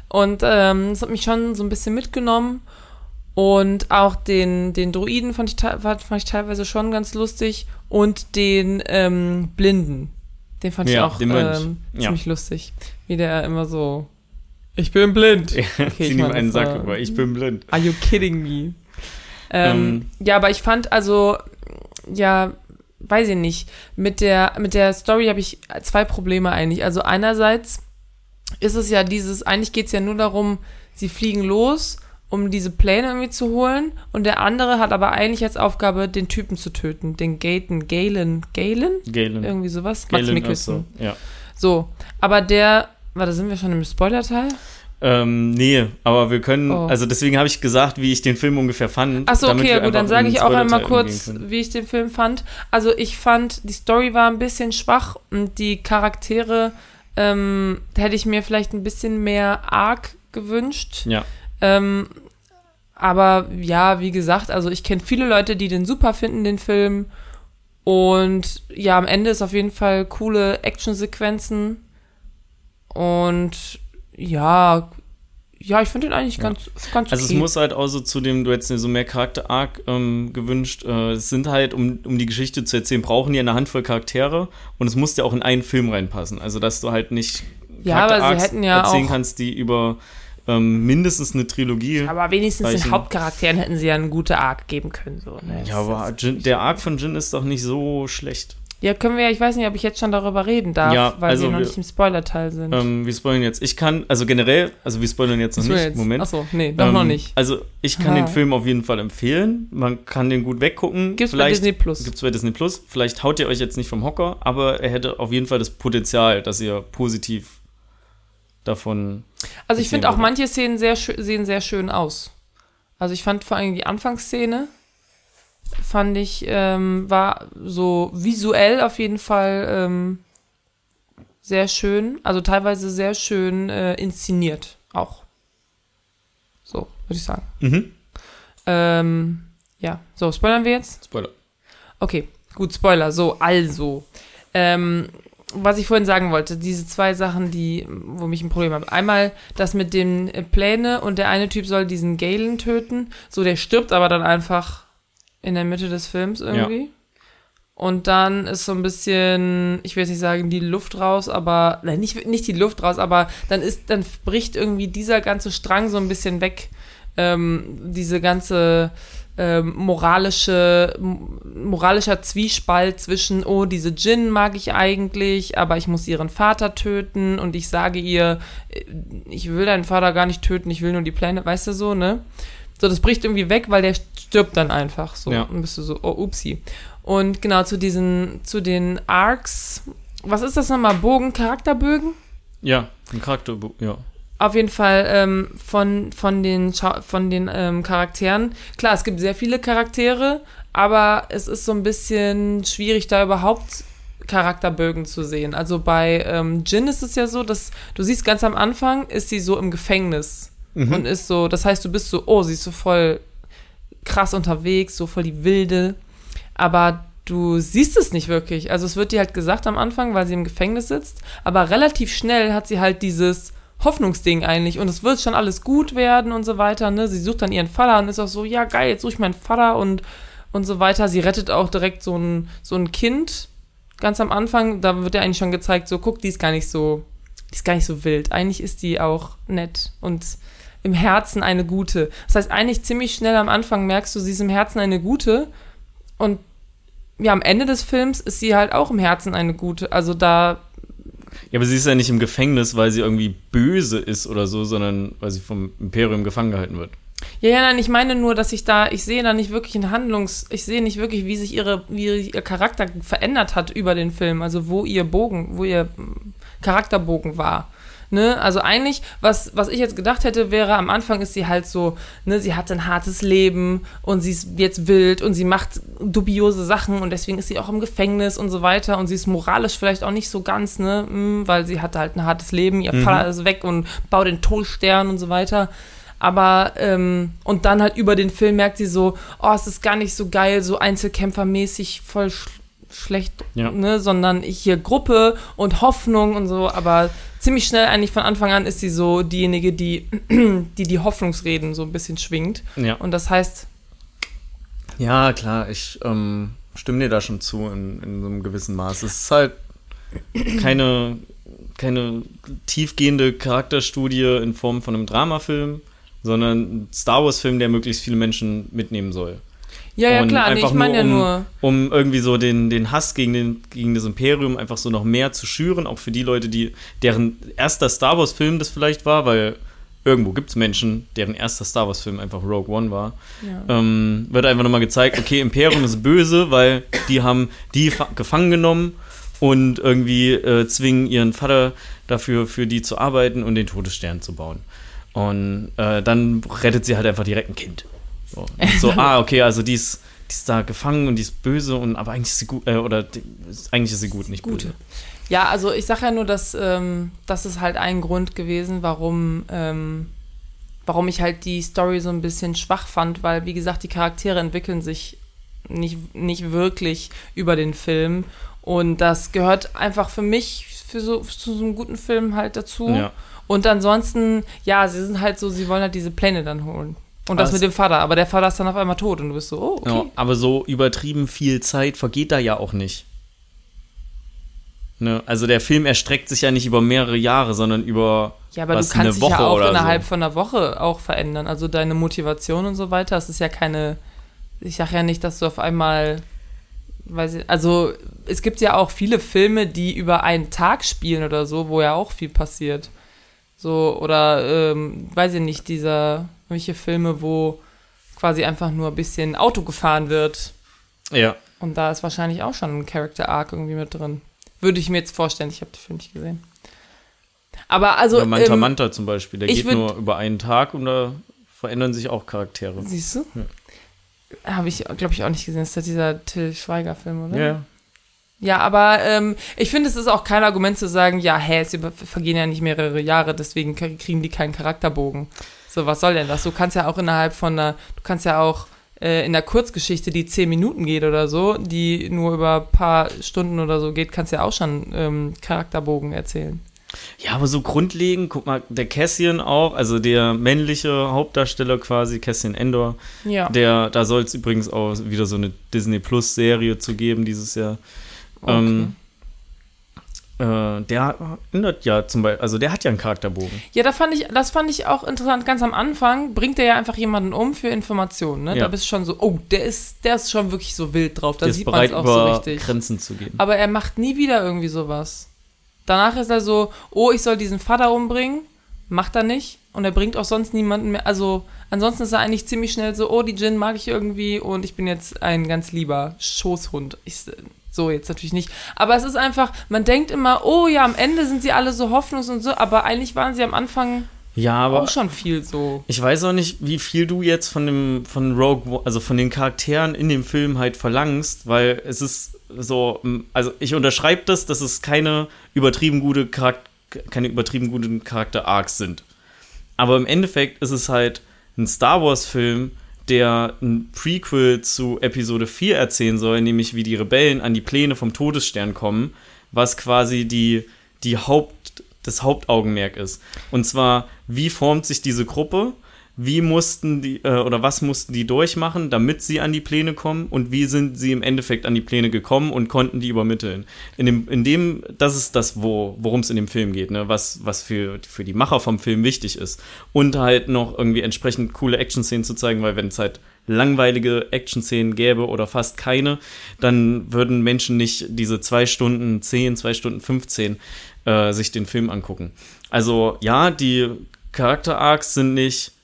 Und ähm, das hat mich schon so ein bisschen mitgenommen. Und auch den, den Druiden fand ich, fand ich teilweise schon ganz lustig. Und den ähm, Blinden. Den fand Ja, ich auch ähm, ziemlich lustig. Wie der immer so, ich bin blind. Okay, ich Zieh ihm einen Sack war- über. Ich bin blind. Are you kidding me? Ähm, Ähm. ja, aber ich fand also, ja, weiß ich nicht, mit der, mit der Story habe ich zwei Probleme eigentlich. Also einerseits ist es ja dieses, eigentlich geht es ja nur darum, sie fliegen los um diese Pläne irgendwie zu holen. Und der andere hat aber eigentlich als Aufgabe, den Typen zu töten. Den Gaten, Galen, Galen? Galen. Irgendwie sowas. Max Galen, Mikkelsen. ach so, ja. So, aber der, warte, sind wir schon im Spoiler-Teil? Ähm, nee, aber wir können, Oh. also deswegen habe ich gesagt, wie ich den Film ungefähr fand. Achso, okay, ja gut, dann sage ich auch einmal kurz, wie ich den Film fand. Also ich fand, die Story war ein bisschen schwach und die Charaktere ähm, hätte ich mir vielleicht ein bisschen mehr Arc gewünscht. Ja, Ähm, aber ja, wie gesagt, also ich kenne viele Leute, die den super finden, den Film. Und ja, am Ende ist auf jeden Fall coole Actionsequenzen. Und ja, ja, ich finde den eigentlich Ja. ganz, ganz also okay. es muss halt auch so zu dem, du hättest dir so mehr Charakter-Arc ähm, gewünscht. Äh, es sind halt, um, um die Geschichte zu erzählen, brauchen die eine Handvoll Charaktere und es muss ja auch in einen Film reinpassen. Also dass du halt nicht Ja, aber sie Charakter-Arcs hätten ja erzählen kannst, die über ähm, mindestens eine Trilogie. aber wenigstens den Weichen. Hauptcharakteren hätten sie ja eine gute Arc geben können. So, ne? ja, aber Jin, der Arc von Jin ist doch nicht so schlecht. Ja, können wir ja, ich weiß nicht, ob ich jetzt schon darüber reden darf, Ja, weil also wir noch wir- nicht im Spoiler-Teil sind. Ähm, wir spoilern jetzt. Ich kann, also generell, also wir spoilern jetzt noch nicht. jetzt. Moment. Achso, nee, doch Ähm, noch nicht. Also ich kann Ah. den Film auf jeden Fall empfehlen. Man kann den gut weggucken. Gibt's bei Vielleicht Disney Plus. Gibt's bei Disney Plus. Vielleicht haut ihr euch jetzt nicht vom Hocker, aber er hätte auf jeden Fall das Potenzial, dass ihr positiv davon. Also ich finde auch manche Szenen sehr sehen sehr schön aus. Also ich fand vor allem die Anfangsszene fand ich ähm, war so visuell auf jeden Fall ähm, sehr schön, also teilweise sehr schön äh, inszeniert auch. So würde ich sagen. Mhm. Ähm, ja, so spoilern wir jetzt. Spoiler. Okay, gut, Spoiler. So, also. Ähm, was ich vorhin sagen wollte, diese zwei Sachen, die, wo mich ein Problem habe. Einmal das mit den äh, Pläne und der eine Typ soll diesen Galen töten. So, der stirbt aber dann einfach in der Mitte des Films irgendwie. Und dann ist so ein bisschen, ich will jetzt nicht sagen, die Luft raus, aber, nein, nicht, nicht die Luft raus, aber dann ist, dann bricht irgendwie dieser ganze Strang so ein bisschen weg. Ähm, diese ganze ähm, moralische, moralischer Zwiespalt zwischen, oh, diese Jin mag ich eigentlich, aber ich muss ihren Vater töten und ich sage ihr, äh, ich will deinen Vater gar nicht töten, ich will nur die Pläne, weißt du so, ne? So, das bricht irgendwie weg, weil der stirbt dann einfach so. Ja. Und bist du so, oh, upsi. Und genau zu diesen, zu den Arcs, was ist das nochmal? Bogen, Charakterbögen? Ja, ein Charakter, ja. Auf jeden Fall ähm, von, von den, von den ähm, Charakteren. Klar, es gibt sehr viele Charaktere, aber es ist so ein bisschen schwierig, da überhaupt Charakterbögen zu sehen. Also bei ähm, Jin ist es ja so, dass du siehst ganz am Anfang, ist sie so im Gefängnis Mhm. und ist so, das heißt, du bist so, oh, sie ist so voll krass unterwegs, so voll die Wilde, aber du siehst es nicht wirklich. Also es wird dir halt gesagt am Anfang, weil sie im Gefängnis sitzt, aber relativ schnell hat sie halt dieses Hoffnungsding eigentlich und es wird schon alles gut werden und so weiter, ne? Sie sucht dann ihren Vater und ist auch so, ja geil, jetzt suche ich meinen Vater und und so weiter. Sie rettet auch direkt so ein so ein Kind ganz am Anfang, da wird ja eigentlich schon gezeigt, so guck, die ist gar nicht so die ist gar nicht so wild. Eigentlich ist die auch nett und im Herzen eine gute. Das heißt, eigentlich ziemlich schnell am Anfang merkst du, sie ist im Herzen eine gute und ja, am Ende des Films ist sie halt auch im Herzen eine gute. Also da Ja, aber sie ist ja nicht im Gefängnis, weil sie irgendwie böse ist oder so, sondern weil sie vom Imperium gefangen gehalten wird. Ja, ja, nein, ich meine nur, dass ich da, ich sehe da nicht wirklich einen Handlungs, ich sehe nicht wirklich, wie sich ihre, wie ihr Charakter verändert hat über den Film, also wo ihr Bogen, wo ihr mm, Charakterbogen war. Ne? Also eigentlich, was, was ich jetzt gedacht hätte, wäre, am Anfang ist sie halt so, ne, sie hat ein hartes Leben und sie ist jetzt wild und sie macht dubiose Sachen und deswegen ist sie auch im Gefängnis und so weiter und sie ist moralisch vielleicht auch nicht so ganz, ne, mm, weil sie hatte halt ein hartes Leben, ihr Vater ist weg und baut den Todesstern und so weiter. Aber, ähm, und dann halt über den Film merkt sie so, oh, es ist gar nicht so geil, so einzelkämpfermäßig voll sch schlecht, Ja. ne, sondern hier Gruppe und Hoffnung und so, aber ziemlich schnell eigentlich von Anfang an ist sie so diejenige, die die, die Hoffnungsreden so ein bisschen schwingt. Ja. Und das heißt, Ja, klar, ich ähm, stimme dir da schon zu in, in so einem gewissen Maß. Es ist halt keine, keine tiefgehende Charakterstudie in Form von einem Dramafilm, sondern ein Star Wars-Film, der möglichst viele Menschen mitnehmen soll. Ja, ja, klar, nee, ich meine ja um, nur, Um irgendwie so den, den Hass gegen, den, gegen das Imperium einfach so noch mehr zu schüren, auch für die Leute, die, deren erster Star Wars-Film das vielleicht war, weil irgendwo gibt es Menschen, deren erster Star Wars-Film einfach Rogue One war, Ja. ähm, wird einfach nochmal gezeigt, okay, Imperium ist böse, weil die haben die fa- gefangen genommen und irgendwie äh, zwingen ihren Vater dafür, für die zu arbeiten und den Todesstern zu bauen. Und äh, dann rettet sie halt einfach direkt ein Kind. So, so ah, okay, also die ist, die ist da gefangen und die ist böse und aber eigentlich ist sie gut, äh, oder die, eigentlich ist sie gut, nicht Gute. böse. Ja, also ich sage ja nur, dass ähm, das ist halt ein Grund gewesen, warum, ähm, warum ich halt die Story so ein bisschen schwach fand, weil, wie gesagt, die Charaktere entwickeln sich nicht, nicht wirklich über den Film. Und das gehört einfach für mich, für so, zu so einem guten Film halt dazu. Ja. Und ansonsten, ja, sie sind halt so, sie wollen halt diese Pläne dann holen. Und das Aber mit dem Vater. Aber der Vater ist dann auf einmal tot und du bist so, oh, okay. Ja, aber so übertrieben viel Zeit vergeht da ja auch nicht. Ne? Also der Film erstreckt sich ja nicht über mehrere Jahre, sondern über Ja, aber was, du kannst dich Woche ja auch innerhalb so. von einer Woche auch verändern. Also deine Motivation und so weiter. Es ist ja keine. Ich sage ja nicht, dass du auf einmal. Weiß ich, also es gibt ja auch viele Filme, die über einen Tag spielen oder so, wo ja auch viel passiert. So, oder ähm, weiß ich nicht, dieser, welche Filme, wo quasi einfach nur ein bisschen Auto gefahren wird. Ja. Und da ist wahrscheinlich auch schon ein Character Arc irgendwie mit drin. Würde ich mir jetzt vorstellen, ich habe den Film nicht gesehen. Aber also. Oder Manta ähm, Manta zum Beispiel, der geht würd- nur über einen Tag und da verändern sich auch Charaktere. Siehst du? Habe ich, glaube ich, auch nicht gesehen. Das ist ja dieser Till Schweiger-Film, oder? Ja. Ja, aber ähm, ich finde, es ist auch kein Argument zu sagen, ja, hä, es vergehen ja nicht mehrere Jahre, deswegen kriegen die keinen Charakterbogen. So, was soll denn das? Du kannst ja auch innerhalb von einer, du kannst ja auch äh, in der Kurzgeschichte, die zehn Minuten geht oder so, die nur über ein paar Stunden oder so geht, kannst ja auch schon ähm, Charakterbogen erzählen. Ja, aber so grundlegend, guck mal, der Cassian auch, also der männliche Hauptdarsteller quasi, Cassian Endor, Ja. der, da soll es übrigens auch wieder so eine Disney Plus Serie zu geben dieses Jahr. Okay. Ähm, äh, der ändert ja zum Beispiel, also der hat ja einen Charakterbogen. Ja, da fand ich, das fand ich auch interessant. Ganz am Anfang bringt er ja einfach jemanden um für Informationen. Ne? Ja. Da bist du schon so, oh, der ist, der ist schon wirklich so wild drauf. Da der sieht man es auch so richtig. Grenzen zu gehen. Aber er macht nie wieder irgendwie sowas. Danach ist er so, oh, ich soll diesen Vater umbringen. Macht er nicht. Und er bringt auch sonst niemanden mehr. Also, ansonsten ist er eigentlich ziemlich schnell so, oh, die Jin mag ich irgendwie und ich bin jetzt ein ganz lieber Schoßhund. Ich, so jetzt natürlich nicht. Aber es ist einfach, man denkt immer, oh ja, am Ende sind sie alle so hoffnungslos und so, aber eigentlich waren sie am Anfang Ja, aber auch schon viel so. ich weiß auch nicht, wie viel du jetzt von dem, von Rogue, also von den Charakteren in dem Film halt verlangst, weil es ist so, also ich unterschreibe das, dass es keine übertrieben gute Charakter, keine übertrieben guten Charakter-Arcs sind. Aber im Endeffekt ist es halt ein Star Wars-Film, der ein Prequel zu Episode 4 erzählen soll, nämlich wie die Rebellen an die Pläne vom Todesstern kommen, was quasi die, die Haupt, das Hauptaugenmerk ist. Und zwar, wie formt sich diese Gruppe? Wie mussten die, äh, oder was mussten die durchmachen, damit sie an die Pläne kommen? Und wie sind sie im Endeffekt an die Pläne gekommen und konnten die übermitteln? In dem, in dem das ist das, wo, worum es in dem Film geht, ne? was, was für, für die Macher vom Film wichtig ist. Und halt noch irgendwie entsprechend coole Action-Szenen zu zeigen, weil wenn es halt langweilige Action-Szenen gäbe oder fast keine, dann würden Menschen nicht diese zwei Stunden 10, zwei Stunden 15 äh, sich den Film angucken. Also ja, die Charakter-Arcs sind nicht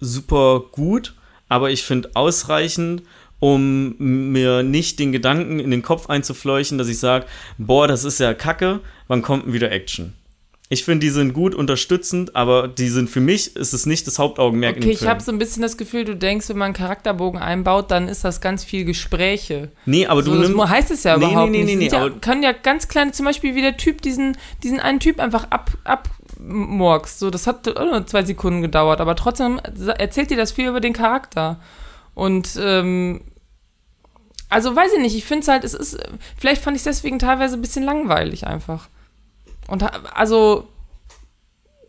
super gut, aber ich finde ausreichend, um mir nicht den Gedanken in den Kopf einzufleuchen, dass ich sage, boah, das ist ja kacke, wann kommt denn wieder Action? Ich finde, die sind gut unterstützend, aber die sind für mich, ist es nicht das Hauptaugenmerk in Okay, ich habe so ein bisschen das Gefühl, du denkst, wenn man einen Charakterbogen einbaut, dann ist das ganz viel Gespräche. nee, aber so, du das nimmst. heißt es ja Nee, überhaupt nee, nee, nicht. nee, Sind ja, aber- können ja ganz kleine, zum Beispiel wie der Typ diesen, diesen einen Typ einfach ab, abmorkst. So, das hat nur zwei Sekunden gedauert, aber trotzdem erzählt dir das viel über den Charakter. Und ähm, also weiß ich nicht, ich finde es halt, es ist, vielleicht fand ich es deswegen teilweise ein bisschen langweilig einfach. Und also,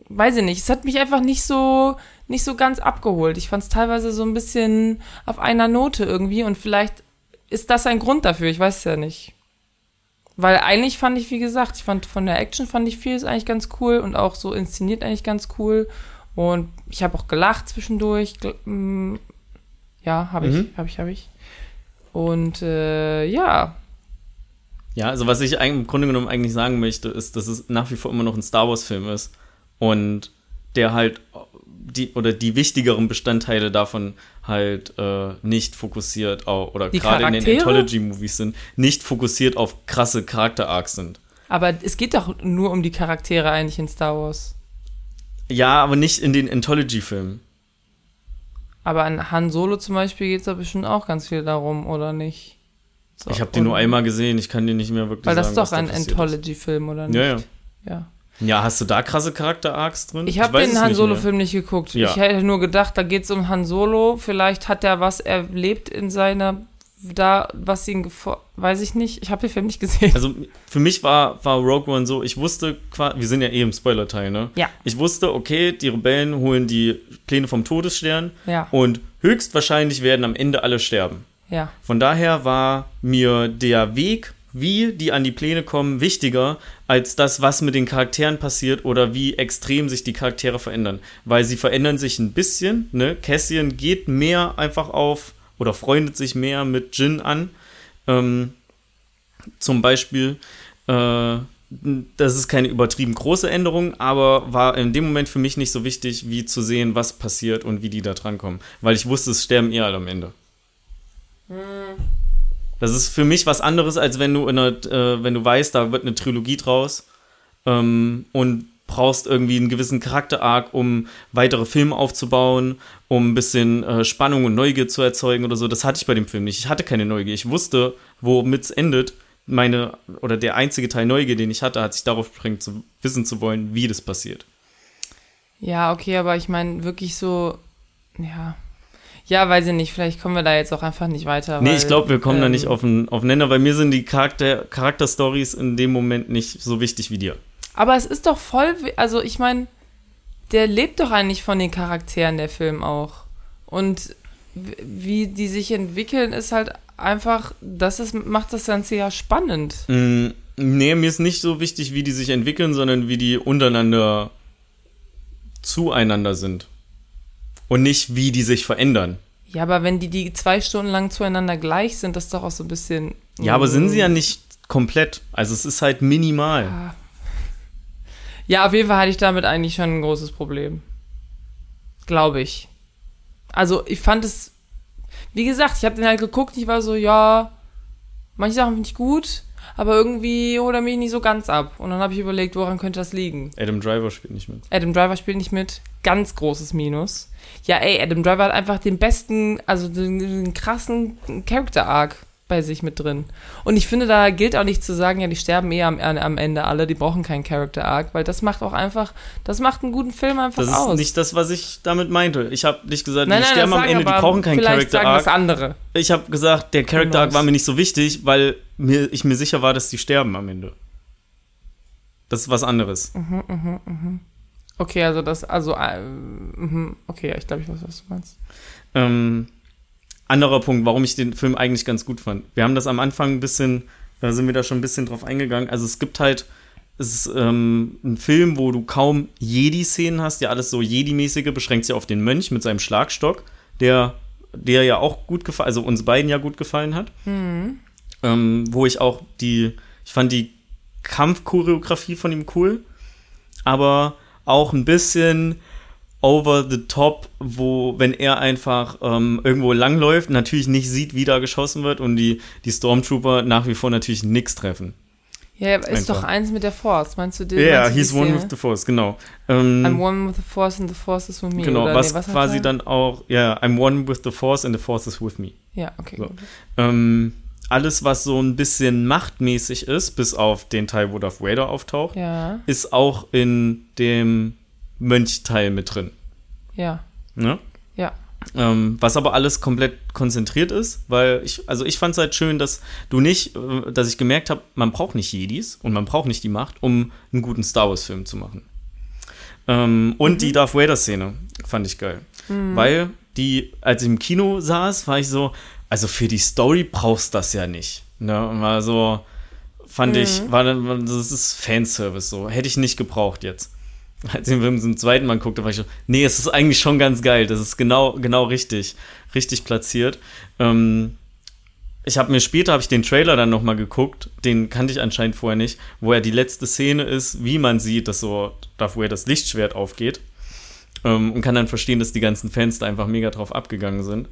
weiß ich nicht, es hat mich einfach nicht so, nicht so ganz abgeholt. Ich fand es teilweise so ein bisschen auf einer Note irgendwie und vielleicht ist das ein Grund dafür, ich weiß es ja nicht. Weil eigentlich fand ich, wie gesagt, ich fand von der Action fand ich vieles eigentlich ganz cool und auch so inszeniert eigentlich ganz cool. Und ich habe auch gelacht zwischendurch. Mm, Ja, habe ich, Mhm. habe ich, habe ich. Und äh, ja, Ja, also was ich im Grunde genommen eigentlich sagen möchte, ist, dass es nach wie vor immer noch ein Star Wars-Film ist. Und der halt die oder die wichtigeren Bestandteile davon halt äh, nicht fokussiert auf, oder Die gerade in den? Anthology-Movies sind, nicht fokussiert auf krasse Charakter-Arcs sind. Aber es geht doch nur um die Charaktere eigentlich in Star Wars. Ja, aber nicht in den Anthology-Filmen. Aber an Han Solo zum Beispiel geht es da bestimmt auch ganz viel darum, oder nicht? So, Ich habe den nur einmal gesehen, ich kann dir nicht mehr wirklich Weil das sagen, ist doch ein. Anthology-Film, oder nicht? Ja, ja. ja. Ja, hast du da krasse Charakter-Arcs drin? Ich habe den Han Solo-Film nicht geguckt. Ja. Ich hätte nur gedacht, da geht es um Han Solo. Vielleicht hat er was erlebt in seiner, da, was ihn, weiß ich nicht. Ich habe den Film nicht gesehen. Also für mich war, war Rogue One so, ich wusste, wir sind ja eh im Spoiler-Teil, ne? Ja. Ich wusste, okay, die Rebellen holen die Pläne vom Todesstern Ja, und höchstwahrscheinlich werden am Ende alle sterben. ja. Von daher war mir der Weg, wie die an die Pläne kommen, wichtiger als das, was mit den Charakteren passiert oder wie extrem sich die Charaktere verändern. Weil sie verändern sich ein bisschen. Ne? Cassian geht mehr einfach auf oder freundet sich mehr mit Jin an. Ähm, zum Beispiel. Äh, das ist keine übertrieben große Änderung, aber war in dem Moment für mich nicht so wichtig, wie zu sehen, was passiert und wie die da drankommen. Weil ich wusste, es sterben eh alle am Ende. Das ist für mich was anderes, als wenn du in einer, äh, wenn du weißt, da wird eine Trilogie draus ähm, und brauchst irgendwie einen gewissen Charakter-Arc, um weitere Filme aufzubauen, um ein bisschen äh, Spannung und Neugier zu erzeugen oder so. Das hatte ich bei dem Film nicht. Ich hatte keine Neugier. Ich wusste, womit es endet. Meine, oder der einzige Teil Neugier, den ich hatte, hat sich darauf beschränkt, zu wissen zu wollen, wie das passiert. Ja, okay, aber ich meine wirklich so, ja. Ja, weiß ich nicht, vielleicht kommen wir da jetzt auch einfach nicht weiter. Nee, weil, ich glaube, wir kommen da ähm, nicht auf einen, auf einen Nenner, weil mir sind die Charakter, Charakterstories in dem Moment nicht so wichtig wie dir. Aber es ist doch voll, also ich meine, der lebt doch eigentlich von den Charakteren, der Film auch. Und wie die sich entwickeln, ist halt einfach, das ist, macht das Ganze ja spannend. Mm, Nee, mir ist nicht so wichtig, wie die sich entwickeln, sondern wie die untereinander zueinander sind. Und nicht, wie die sich verändern. Ja, aber wenn die, die zwei Stunden lang zueinander gleich sind, das ist doch auch so ein bisschen. Ja, aber sind sie ja nicht komplett. Also es ist halt minimal. Ja, auf jeden Fall hatte ich damit eigentlich schon ein großes Problem. Glaube ich. Also, ich fand es. Wie gesagt, ich habe den halt geguckt, ich war so, ja, manche Sachen finde ich gut, aber irgendwie holt er mich nicht so ganz ab. Und dann habe ich überlegt, woran könnte das liegen? Adam Driver spielt nicht mit. Adam Driver spielt nicht mit. Ganz großes Minus. Ja, ey, Adam Driver hat einfach den besten, also den, den krassen Character-Arc bei sich mit drin. Und ich finde, da gilt auch nicht zu sagen, ja, die sterben eh am, am Ende alle, die brauchen keinen Character-Arc, weil das macht auch einfach, das macht einen guten Film einfach Das ist aus. nicht das, was ich damit meinte. Ich habe nicht gesagt, nein, die nein, sterben am Ende, die brauchen keinen Character sagen das Arc. andere. Ich habe gesagt, der Character Arc war mir nicht so wichtig, weil mir, ich mir sicher war, dass die sterben am Ende. Das ist was anderes. Okay, also das, also, äh, mhm, okay, ich glaube, ich weiß, was du meinst. Ähm, anderer Punkt, warum ich den Film eigentlich ganz gut fand. Wir haben das am Anfang ein bisschen, da sind wir da schon ein bisschen drauf eingegangen. Also es gibt halt, es ist ähm, ein Film, wo du kaum Jedi-Szenen hast, ja alles so Jedi-mäßige, beschränkt sich auf den Mönch mit seinem Schlagstock, der, der ja auch gut gefallen, also uns beiden ja gut gefallen hat. Ähm, wo ich auch die, ich fand die Kampfchoreografie von ihm cool, aber auch ein bisschen over the top, wo, wenn er einfach ähm, irgendwo langläuft, natürlich nicht sieht, wie da geschossen wird und die, die Stormtrooper nach wie vor natürlich nichts treffen. Ja, ist Einfach. doch eins mit der Force, meinst du den? Ja, die he's one with the force, genau. Ähm, I'm one with the Force and the Force is with me. genau, was, nee, was quasi dann auch, ja, I'm one with the force and the force is with me. Ja, okay. So. Ähm, alles, was so ein bisschen machtmäßig ist, bis auf den Teil, wo Darth Vader auftaucht, Ja, ist auch in dem Mönch-Teil mit drin. ja, Ne? ja. Ähm, was aber alles komplett konzentriert ist, weil ich, also ich fand es halt schön, dass du nicht, äh, dass ich gemerkt habe, man braucht nicht Jedis und man braucht nicht die Macht, um einen guten Star Wars-Film zu machen. Ähm, und die Darth Vader-Szene fand ich geil. Weil die, als ich im Kino saß, war ich so, also für die Story brauchst das ja nicht. Ne? Und war so, fand ich, war dann, war- das ist Fanservice so. Hätte ich nicht gebraucht jetzt. Als ich den Film zum zweiten Mal guckte, war ich so, nee, es ist eigentlich schon ganz geil. Das ist genau, genau richtig, richtig platziert. Ähm, ich habe mir später habe ich den Trailer dann noch mal geguckt, den kannte ich anscheinend vorher nicht, wo er die letzte Szene ist, wie man sieht, dass so Darth Vader das Lichtschwert aufgeht. ähm, und kann dann verstehen, dass die ganzen Fans da einfach mega drauf abgegangen sind.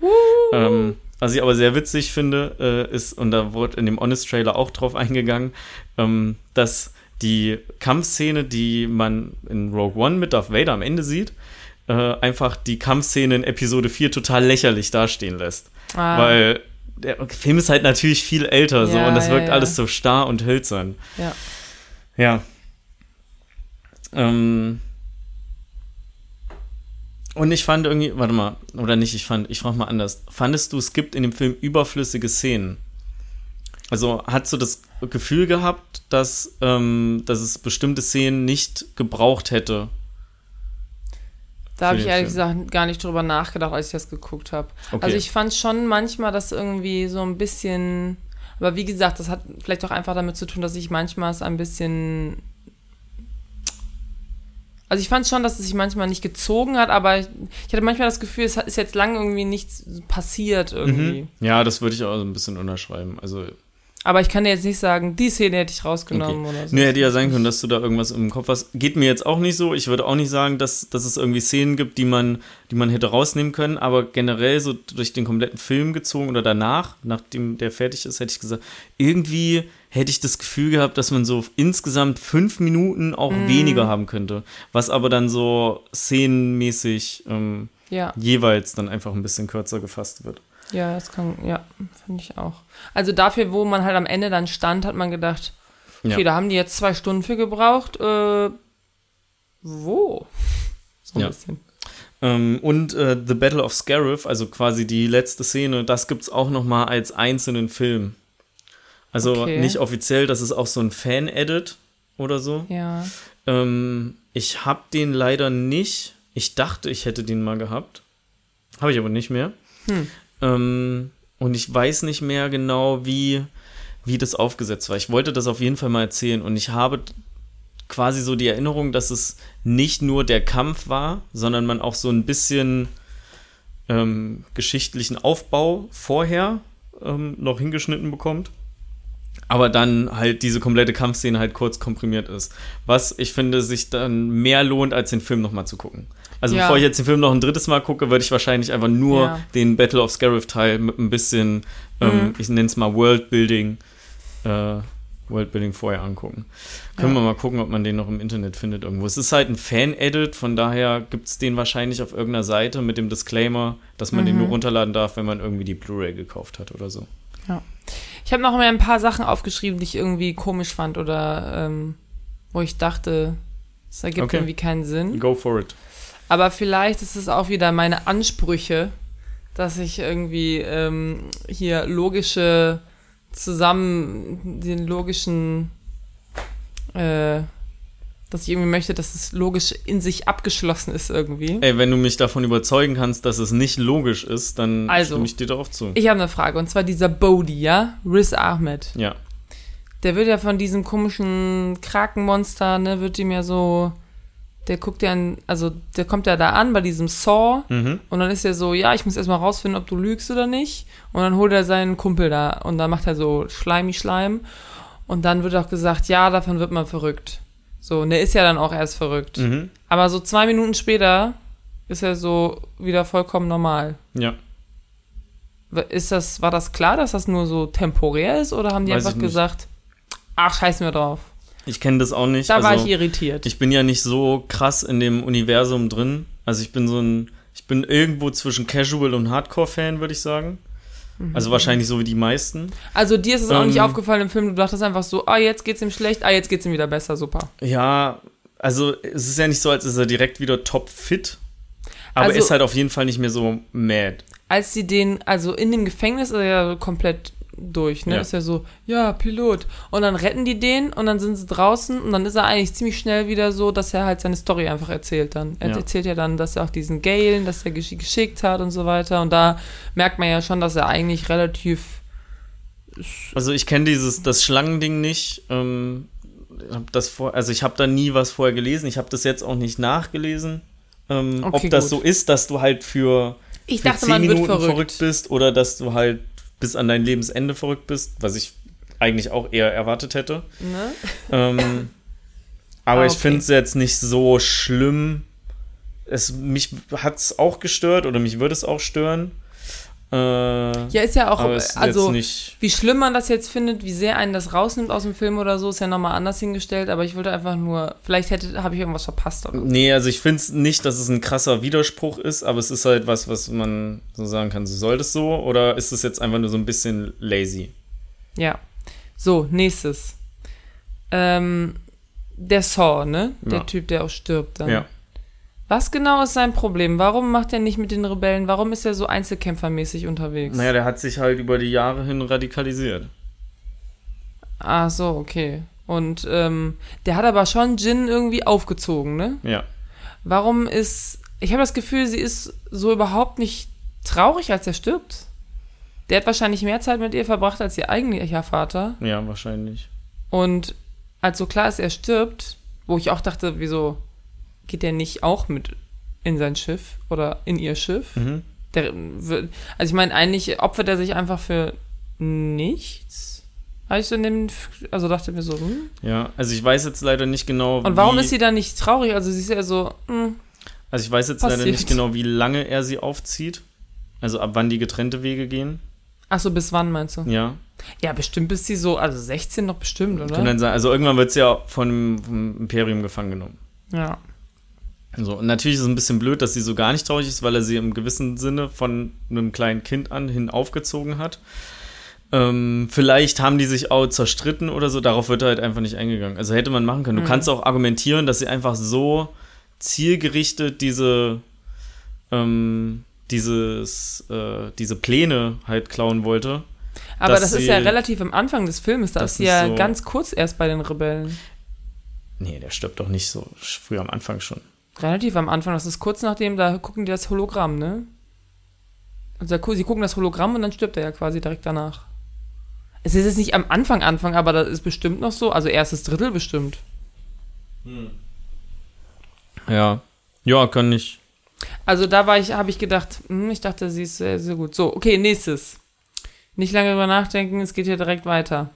Ähm, was ich aber sehr witzig finde, äh, ist, und da wurde in dem Honest-Trailer auch drauf eingegangen, ähm, dass die Kampfszene, die man in Rogue One mit Darth Vader am Ende sieht, äh, einfach die Kampfszene in Episode 4 total lächerlich dastehen lässt. Ah, Weil der Film ist halt natürlich viel älter so Ja, und das ja, wirkt ja. alles so starr und hölzern. ja. Ja. Ähm. Und ich fand irgendwie, warte mal, oder nicht, ich fand, ich frage mal anders. Fandest du, es gibt in dem Film überflüssige Szenen? Also hast du das Gefühl gehabt, dass, ähm, dass es bestimmte Szenen nicht gebraucht hätte? Da habe ich ehrlich Film. gesagt gar nicht drüber nachgedacht, als ich das geguckt habe. Okay. Also ich fand schon manchmal das irgendwie so ein bisschen, aber wie gesagt, das hat vielleicht auch einfach damit zu tun, dass ich manchmal es ein bisschen, also ich fand schon, dass es sich manchmal nicht gezogen hat, aber ich, ich hatte manchmal das Gefühl, es ist jetzt lange irgendwie nichts passiert irgendwie. Mhm. Ja, das würde ich auch so ein bisschen unterschreiben. Also, Aber ich kann dir jetzt nicht sagen, die Szene hätte ich rausgenommen oder so. nee, hätte ja sein können, dass du da irgendwas im Kopf hast. Geht mir jetzt auch nicht so. Ich würde auch nicht sagen, dass, dass es irgendwie Szenen gibt, die man, die man hätte rausnehmen können, aber generell so durch den kompletten Film gezogen oder danach, nachdem der fertig ist, hätte ich gesagt, irgendwie hätte ich das Gefühl gehabt, dass man so insgesamt fünf Minuten auch Mhm. weniger haben könnte. Was aber dann so szenenmäßig ähm, Ja. jeweils dann einfach ein bisschen kürzer gefasst wird. Ja, das kann, ja, finde ich auch. Also dafür, wo man halt am Ende dann stand, hat man gedacht, okay, Ja. da haben die jetzt zwei Stunden für gebraucht. Äh, wo? So ein Ja. bisschen. Ähm, und äh, The Battle of Scarif, also quasi die letzte Szene, das gibt's auch noch mal als einzelnen Film. Also Okay. nicht offiziell, das ist auch so ein Fan-Edit oder so. Ja. Ähm, ich habe den leider nicht. Ich dachte, ich hätte den mal gehabt. Habe ich aber nicht mehr. Hm. Ähm, und ich weiß nicht mehr genau, wie, wie das aufgesetzt war. Ich wollte das auf jeden Fall mal erzählen. Und ich habe quasi so die Erinnerung, dass es nicht nur der Kampf war, sondern man auch so ein bisschen ähm, geschichtlichen Aufbau vorher ähm, noch hingeschnitten bekommt. Aber dann halt diese komplette Kampfszene halt kurz komprimiert ist. Was ich finde, sich dann mehr lohnt, als den Film nochmal zu gucken. Also Ja. bevor ich jetzt den Film noch ein drittes Mal gucke, würde ich wahrscheinlich einfach nur Ja. den Battle of Scarif-Teil mit ein bisschen, ähm, Mhm. ich nenne es mal Worldbuilding, äh, Worldbuilding vorher angucken. Können Ja. wir mal gucken, ob man den noch im Internet findet irgendwo. Es ist halt ein Fan-Edit, von daher gibt es den wahrscheinlich auf irgendeiner Seite mit dem Disclaimer, dass man den Mhm. nur runterladen darf, wenn man irgendwie die Blu-ray gekauft hat oder so. Ich habe noch mal ein paar Sachen aufgeschrieben, die ich irgendwie komisch fand oder ähm, wo ich dachte, es ergibt Okay. irgendwie keinen Sinn. Go for it. Aber vielleicht ist es auch wieder meine Ansprüche, dass ich irgendwie ähm, hier logische zusammen den logischen äh, dass ich irgendwie möchte, dass es logisch in sich abgeschlossen ist irgendwie. Ey, wenn du mich davon überzeugen kannst, dass es nicht logisch ist, dann Also. stimme ich dir darauf zu. Ich habe eine Frage und zwar dieser Bodhi, ja, Riz Ahmed. ja. Der wird ja von diesem komischen Krakenmonster, ne, wird ihm ja so, der guckt ja, an, also der kommt ja da an bei diesem Saw Mhm. und dann ist er so, ja, ich muss erstmal rausfinden, ob du lügst oder nicht. Und dann holt er seinen Kumpel da und dann macht er so Schleimi Schleim und dann wird auch gesagt, ja, davon wird man verrückt. So, und der ist ja dann auch erst verrückt. Mhm. Aber so zwei Minuten später ist er so wieder vollkommen normal. Ja. Ist das, war das klar, dass das nur so temporär ist oder haben die Weiß einfach gesagt, ach, scheißen wir drauf? Ich kenne das auch nicht. Da war also, ich irritiert. ich bin ja nicht so krass in dem Universum drin. Also ich bin so ein, ich bin irgendwo zwischen Casual und Hardcore-Fan, würde ich sagen. Mhm. Also wahrscheinlich so wie die meisten. Also dir ist es auch Ähm, nicht aufgefallen im Film, du dachtest einfach so, ah, jetzt geht's ihm schlecht, ah, jetzt geht's ihm wieder besser, super. Ja, also es ist ja nicht so, als ist er direkt wieder top fit. Aber Also- er ist halt auf jeden Fall nicht mehr so mad. Als sie den, also in dem Gefängnis ist er ja komplett durch, ne? Ja. Ist ja so, ja, Pilot. Und dann retten die den und dann sind sie draußen und dann ist er eigentlich ziemlich schnell wieder so, dass er halt seine Story einfach erzählt dann. Er Ja. erzählt ja dann, dass er auch diesen Galen, dass er gesch geschickt hat und so weiter. Und da merkt man ja schon, dass er eigentlich relativ Also ich kenne dieses das Schlangending nicht. Ähm, hab das vor, also ich habe da nie was vorher gelesen. Ich habe das jetzt auch nicht nachgelesen. Ähm, Okay, ob das gut. so ist, dass du halt für, Ich für dachte, zehn man wird Minuten verrückt. verrückt. bist oder dass du halt bis an dein Lebensende verrückt bist, was ich eigentlich auch eher erwartet hätte. Ne? Ähm, aber Ah, ich okay. finde es jetzt nicht so schlimm, es, mich hat es auch gestört oder mich würde es auch stören. Äh, Ja, ist ja auch, also wie schlimm man das jetzt findet, wie sehr einen das rausnimmt aus dem Film oder so, ist ja nochmal anders hingestellt, aber ich wollte einfach nur, vielleicht hätte, habe ich irgendwas verpasst oder so. Nee, also ich finde es nicht, dass es ein krasser Widerspruch ist, aber es ist halt was, was man so sagen kann. So soll das so oder ist es jetzt einfach nur so ein bisschen lazy? Ja. So, nächstes. Ähm, der Saw, ne? Der Ja. Typ, der auch stirbt dann. Ja. Was genau ist sein Problem? Warum macht er nicht mit den Rebellen? Warum ist er so einzelkämpfermäßig unterwegs? Naja, der hat sich halt über die Jahre hin radikalisiert. Ah, so, okay. Und ähm, der hat aber schon Jin irgendwie aufgezogen, ne? Ja. Warum ist. Ich habe das Gefühl, sie ist so überhaupt nicht traurig, als er stirbt. Der hat wahrscheinlich mehr Zeit mit ihr verbracht als ihr eigentlicher Vater. Ja, wahrscheinlich. Und als so klar ist, er stirbt, wo ich auch dachte, wieso geht der nicht auch mit in sein Schiff oder in ihr Schiff? Mhm. Der, also ich meine, eigentlich opfert er sich einfach für nichts. Habe ich so dem, also dachte mir so, hm. Ja, also ich weiß jetzt leider nicht genau. Und warum ist sie dann nicht traurig? Also sie ist ja so, hm, Also ich weiß jetzt leider passiert? nicht genau, wie lange er sie aufzieht. Also ab wann die getrennte Wege gehen. ach so, bis wann meinst du? Ja. Ja, bestimmt bis sie so, also 16 noch bestimmt, oder? Kann dann sein. Also irgendwann wird sie ja von, vom Imperium gefangen genommen. Ja. So, und natürlich ist es ein bisschen blöd, dass sie so gar nicht traurig ist, weil er sie im gewissen Sinne von einem kleinen Kind an hin aufgezogen hat. Ähm, vielleicht haben die sich auch zerstritten oder so, darauf wird er halt einfach nicht eingegangen. Also hätte man machen können. Du Mhm. kannst auch argumentieren, dass sie einfach so zielgerichtet diese, ähm, dieses, äh, diese Pläne halt klauen wollte. Aber das ist ja relativ am Anfang des Filmes, da Das ist sie ja so- ganz kurz erst bei den Rebellen. Nee, der stirbt doch nicht so früh am Anfang schon. Relativ am Anfang, das ist kurz nachdem, da gucken die das Hologramm, ne? Also sie gucken das Hologramm und dann stirbt er ja quasi direkt danach. Es ist jetzt nicht am Anfang Anfang, aber das ist bestimmt noch so, also erstes Drittel bestimmt. Ja. Ja, kann ich. Also da war ich, habe ich gedacht, hm, ich dachte, sie ist sehr, sehr gut. So, okay, nächstes. Nicht lange drüber nachdenken, es geht hier direkt weiter.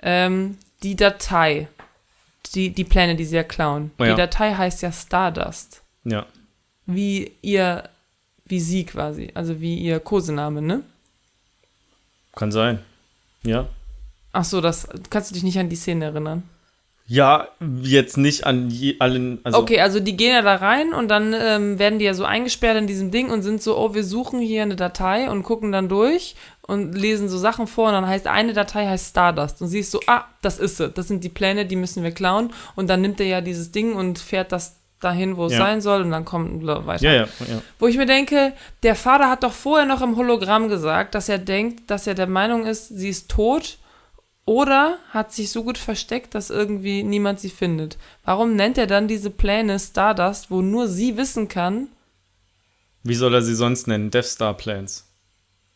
Ähm, die Datei. Die, die Pläne, die sie ja klauen. Oh ja. Die Datei heißt ja Stardust. Ja. Wie ihr, wie sie quasi, also wie ihr Kosename, ne? Kann sein. Ja. Ach so, das kannst du dich nicht an die Szene erinnern. Ja, jetzt nicht an je, allen. Also, okay, also die gehen ja da rein und dann ähm, werden die ja so eingesperrt in diesem Ding und sind so, oh, wir suchen hier eine Datei und gucken dann durch und lesen so Sachen vor und dann heißt eine Datei heißt Stardust und siehst so, ah, das ist sie, das sind die Pläne, die müssen wir klauen und dann nimmt er ja dieses Ding und fährt das dahin, wo es Ja. sein soll und dann kommt weiter. Ja, ja. Wo ich mir denke, der Vater hat doch vorher noch im Hologramm gesagt, dass er denkt, dass er der Meinung ist, sie ist tot oder hat sich so gut versteckt, dass irgendwie niemand sie findet. Warum nennt er dann diese Pläne Stardust, wo nur sie wissen kann, Wie soll er sie sonst nennen? Death Star Plans.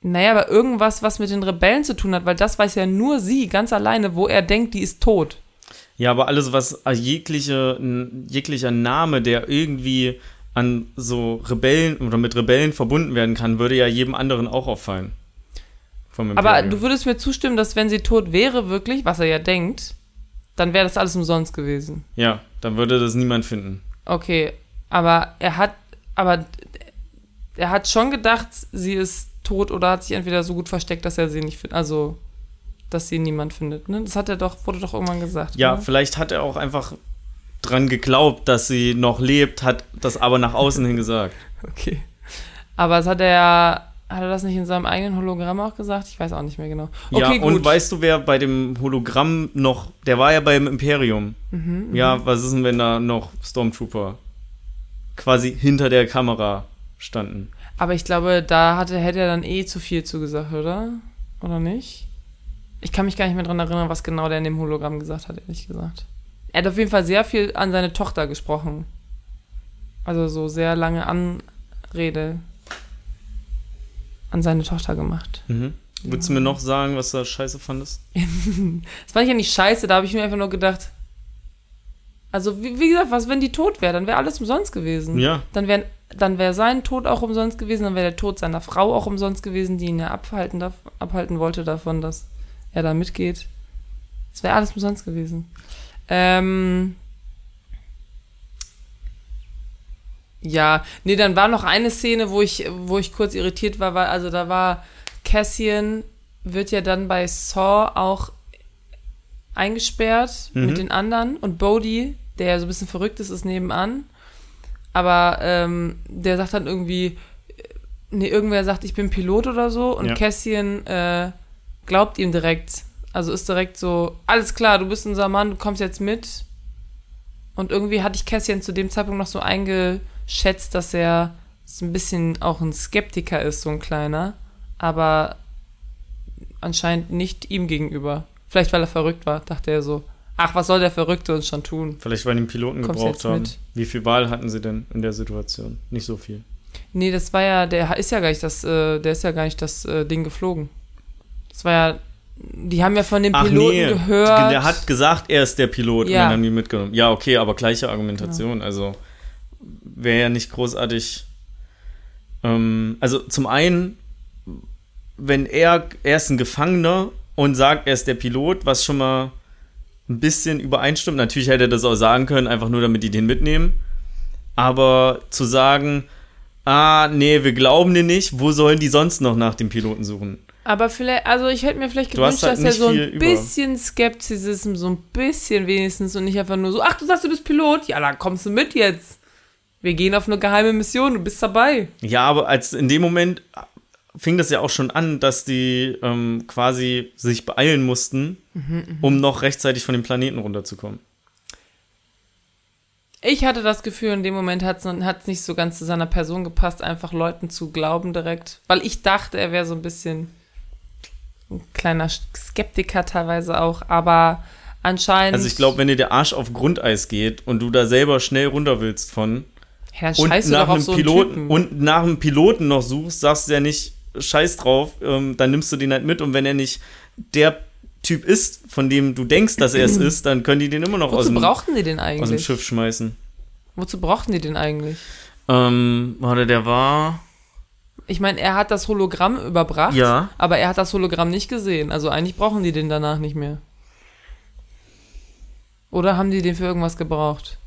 naja, aber irgendwas, was mit den Rebellen zu tun hat, weil das weiß ja nur sie ganz alleine, wo er denkt, die ist tot. Ja, aber alles, was jegliche, jeglicher Name, der irgendwie an so Rebellen oder mit Rebellen verbunden werden kann, würde ja jedem anderen auch auffallen. Vom Aber du würdest mir zustimmen, dass wenn sie tot wäre, wirklich, was er ja denkt, dann wäre das alles umsonst gewesen. Ja, dann würde das niemand finden. Okay, aber er hat, aber er hat schon gedacht, sie ist tot oder hat sich entweder so gut versteckt, dass er sie nicht findet, also dass sie niemand findet. Ne? Das hat er doch, wurde doch irgendwann gesagt. Ja, ne? vielleicht hat er auch einfach dran geglaubt, dass sie noch lebt, hat das aber nach außen hin gesagt. Okay. Aber es hat er, hat er das nicht in seinem eigenen Hologramm auch gesagt? Ich weiß auch nicht mehr genau. Okay, ja, und gut. weißt du, wer bei dem Hologramm noch, der war ja beim Imperium. Mhm, ja, was ist denn, wenn da noch Stormtrooper quasi hinter der Kamera standen? Aber ich glaube, da hatte, hätte er dann eh zu viel zugesagt, oder? Oder nicht? Ich kann mich gar nicht mehr dran erinnern, was genau der in dem Hologramm gesagt hat, ehrlich gesagt. Er hat auf jeden Fall sehr viel an seine Tochter gesprochen. Also so sehr lange Anrede an seine Tochter gemacht. Mhm. Würdest du mir noch sagen, was du da scheiße fandest? Das fand ich ja nicht scheiße, da habe ich mir einfach nur gedacht. Also, wie, wie gesagt, was, wenn die tot wäre? Dann wäre alles umsonst gewesen. Ja, Dann wäre dann wär sein Tod auch umsonst gewesen, dann wäre der Tod seiner Frau auch umsonst gewesen, die ihn ja abhalten, darf, abhalten wollte davon, dass er da mitgeht. Es wäre alles umsonst gewesen. Ähm, Ja, nee, dann war noch eine Szene, wo ich, wo ich kurz irritiert war, weil, also da war Cassian, wird ja dann bei Saw auch eingesperrt Mhm. mit den anderen und Bodhi, der ja so ein bisschen verrückt ist, ist nebenan. Aber ähm, der sagt dann irgendwie, äh, nee, irgendwer sagt, ich bin Pilot oder so und Ja. Cassian äh, glaubt ihm direkt. Also ist direkt so, alles klar, du bist unser Mann, du kommst jetzt mit. Und irgendwie hatte ich Cassian zu dem Zeitpunkt noch so eingeschätzt, dass er so ein bisschen auch ein Skeptiker ist, so ein kleiner. Aber anscheinend nicht ihm gegenüber. Vielleicht, weil er verrückt war, dachte er so. Ach, was soll der Verrückte uns schon tun? Vielleicht, weil die einen Piloten Kommst gebraucht haben. mit? Wie viel Wahl hatten sie denn in der Situation? Nicht so viel. Nee, das war ja, der ist ja gar nicht das, äh, der ist ja gar nicht das äh, Ding geflogen. Das war ja, die haben ja von dem Piloten gehört. Der hat gesagt, er ist der Pilot Ja. und dann haben die mitgenommen. Ja, okay, aber gleiche Argumentation. Also wäre ja nicht großartig. Ähm, also zum einen, wenn er, er ist ein Gefangener und sagt, er ist der Pilot, was schon mal ein bisschen übereinstimmt. Natürlich hätte er das auch sagen können, einfach nur damit die den mitnehmen. Aber zu sagen, ah, nee, wir glauben dir nicht, wo sollen die sonst noch nach dem Piloten suchen? Aber vielleicht, also ich hätte mir vielleicht gewünscht, halt dass er so ein über. bisschen Skeptizism, so ein bisschen wenigstens und nicht einfach nur so, ach, du sagst, du bist Pilot, ja, dann kommst du mit jetzt. Wir gehen auf eine geheime Mission, du bist dabei. Ja, aber als in dem Moment fing das ja auch schon an, dass die ähm, quasi sich beeilen mussten, um noch rechtzeitig von dem Planeten runterzukommen. Ich hatte das Gefühl, in dem Moment hat es nicht so ganz zu seiner Person gepasst, einfach Leuten zu glauben direkt. Weil ich dachte, er wäre so ein bisschen ein kleiner Skeptiker teilweise auch, aber anscheinend. Also ich glaube, wenn dir der Arsch auf Grundeis geht und du da selber schnell runter willst von dann und nach einem so Piloten und nach einem Piloten noch suchst, sagst du ja nicht Scheiß drauf, ähm, dann nimmst du den halt mit und wenn er nicht der Typ ist, von dem du denkst, dass er es ist, dann können die den immer noch aus Wozu dem, brauchten die den aus dem? Schiff schmeißen. Wozu brauchten die den eigentlich? Ähm, warte, der war Ich meine, er hat das Hologramm überbracht, Ja. aber er hat das Hologramm nicht gesehen. Also eigentlich brauchen die den danach nicht mehr. Oder haben die den für irgendwas gebraucht?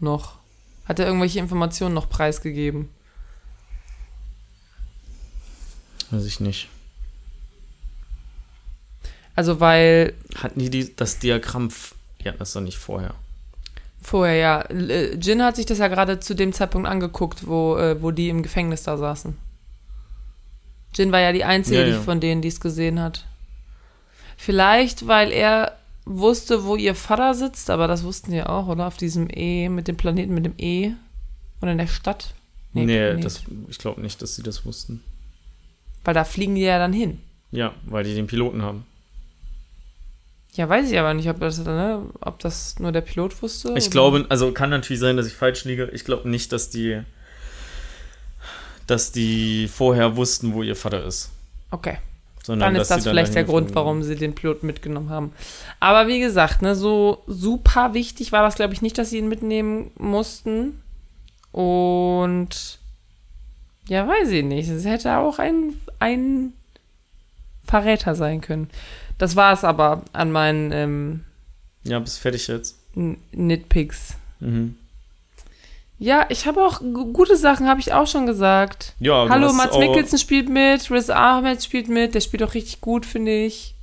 Noch. Hat er irgendwelche Informationen noch preisgegeben? weiß ich nicht. Also weil Hatten die, die das Diagramm? Ja, das ist doch nicht vorher. vorher ja, äh, Jin hat sich das ja gerade zu dem Zeitpunkt angeguckt, wo, äh, wo die im Gefängnis da saßen. Jin war ja die einzige Ja, ja. von denen, die es gesehen hat. Vielleicht, weil er wusste, wo ihr Vater sitzt, aber das wussten ja auch, oder? Auf diesem E, mit dem Planeten mit dem E. Oder in der Stadt. Nee, nee. Das, ich glaube nicht, dass sie das wussten. Weil da fliegen die ja dann hin. Ja, weil die den Piloten haben. Ja, weiß ich aber nicht, ob das, ne, ob das nur der Pilot wusste. Ich oder- glaube, also kann natürlich sein, dass ich falsch liege. Ich glaube nicht, dass die, dass die vorher wussten, wo ihr Vater ist. Okay. Sondern Dann ist das vielleicht der Grund, warum sie den Piloten mitgenommen haben. Aber wie gesagt, ne, so super wichtig war das, glaube ich, nicht, dass sie ihn mitnehmen mussten. Und ja, weiß ich nicht. Es hätte auch ein, ein Verräter sein können. Das war es aber an meinen ähm. Ja, bist fertig jetzt. N- Nitpicks. Mhm. Ja, ich habe auch gu- gute Sachen, habe ich auch schon gesagt. Ja, Hallo, Mats Mikkelsen spielt mit, Riz Ahmed spielt mit, der spielt auch richtig gut, finde ich.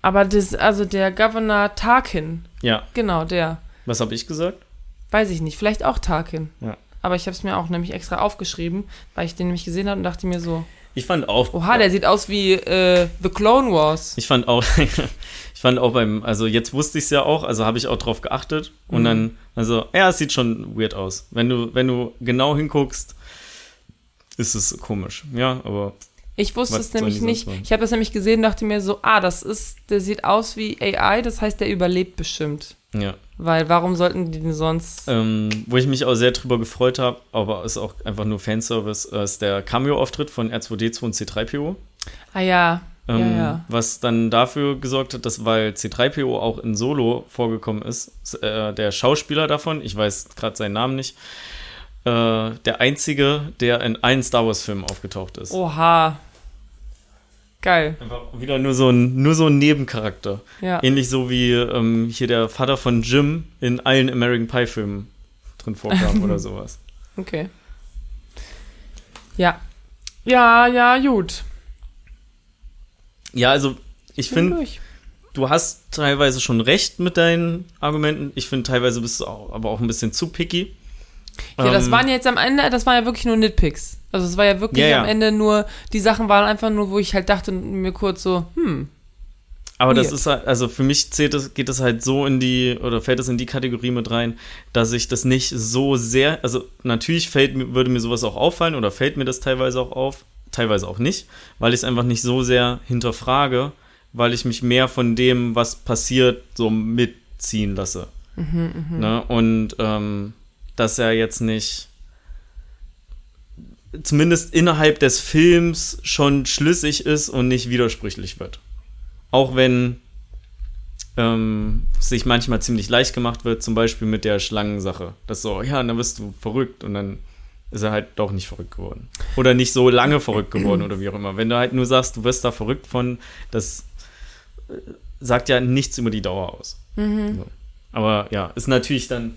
Aber das, also der Governor Tarkin, Ja, genau, der. was habe ich gesagt? Weiß ich nicht, vielleicht auch Tarkin. Ja. Aber ich habe es mir auch nämlich extra aufgeschrieben, weil ich den nämlich gesehen habe und dachte mir so, Ich fand auch. oha, der sieht aus wie äh, The Clone Wars. Ich fand auch, fand auch beim, also jetzt wusste ich es ja auch, also habe ich auch drauf geachtet und Mhm. dann, also ja, es sieht schon weird aus. Wenn du, wenn du genau hinguckst, ist es komisch. Ja, aber Ich wusste es nämlich nicht. machen? Ich habe das nämlich gesehen, dachte mir so, ah, das ist, der sieht aus wie AI, das heißt, der überlebt bestimmt. ja. Weil warum sollten die denn sonst? Ähm, wo ich mich auch sehr drüber gefreut habe, aber ist auch einfach nur Fanservice, äh, ist der Cameo-Auftritt von R2D2 und C3PO. Ah ja, Ähm, ja, ja. Was dann dafür gesorgt hat, dass, weil C3PO auch in Solo vorgekommen ist, äh, der Schauspieler davon, ich weiß gerade seinen Namen nicht, äh, der einzige, der in allen Star Wars-Filmen aufgetaucht ist. Oha. Geil. Einfach wieder nur so ein, nur so ein Nebencharakter. Ja. Ähnlich so wie ähm, hier der Vater von Jim in allen American Pie-Filmen drin vorkam oder sowas. Okay. Ja. Ja, ja, gut. Ja, also ich finde, du hast teilweise schon recht mit deinen Argumenten. Ich finde, teilweise bist du auch, aber auch ein bisschen zu picky. Ja, das Ähm, waren jetzt am Ende, das waren ja wirklich nur Nitpicks. Also es war ja wirklich Ja, ja. am Ende nur, die Sachen waren einfach nur, wo ich halt dachte mir kurz so, hm, Aber das Weird. ist halt, also für mich zählt es, geht es halt so in die, oder fällt es in die Kategorie mit rein, dass ich das nicht so sehr, also natürlich fällt, würde mir sowas auch auffallen oder fällt mir das teilweise auch auf, teilweise auch nicht, weil ich es einfach nicht so sehr hinterfrage, weil ich mich mehr von dem, was passiert, so mitziehen lasse. Ne? Und ähm, dass er jetzt nicht zumindest innerhalb des Films schon schlüssig ist und nicht widersprüchlich wird. Auch wenn ähm, sich manchmal ziemlich leicht gemacht wird, zum Beispiel mit der Schlangensache. Das so, ja, dann wirst du verrückt und dann ist er halt doch nicht verrückt geworden. Oder nicht so lange verrückt geworden oder wie auch immer. Wenn du halt nur sagst, du wirst da verrückt von, das äh, sagt ja nichts über die Dauer aus. So. Aber ja, ist natürlich dann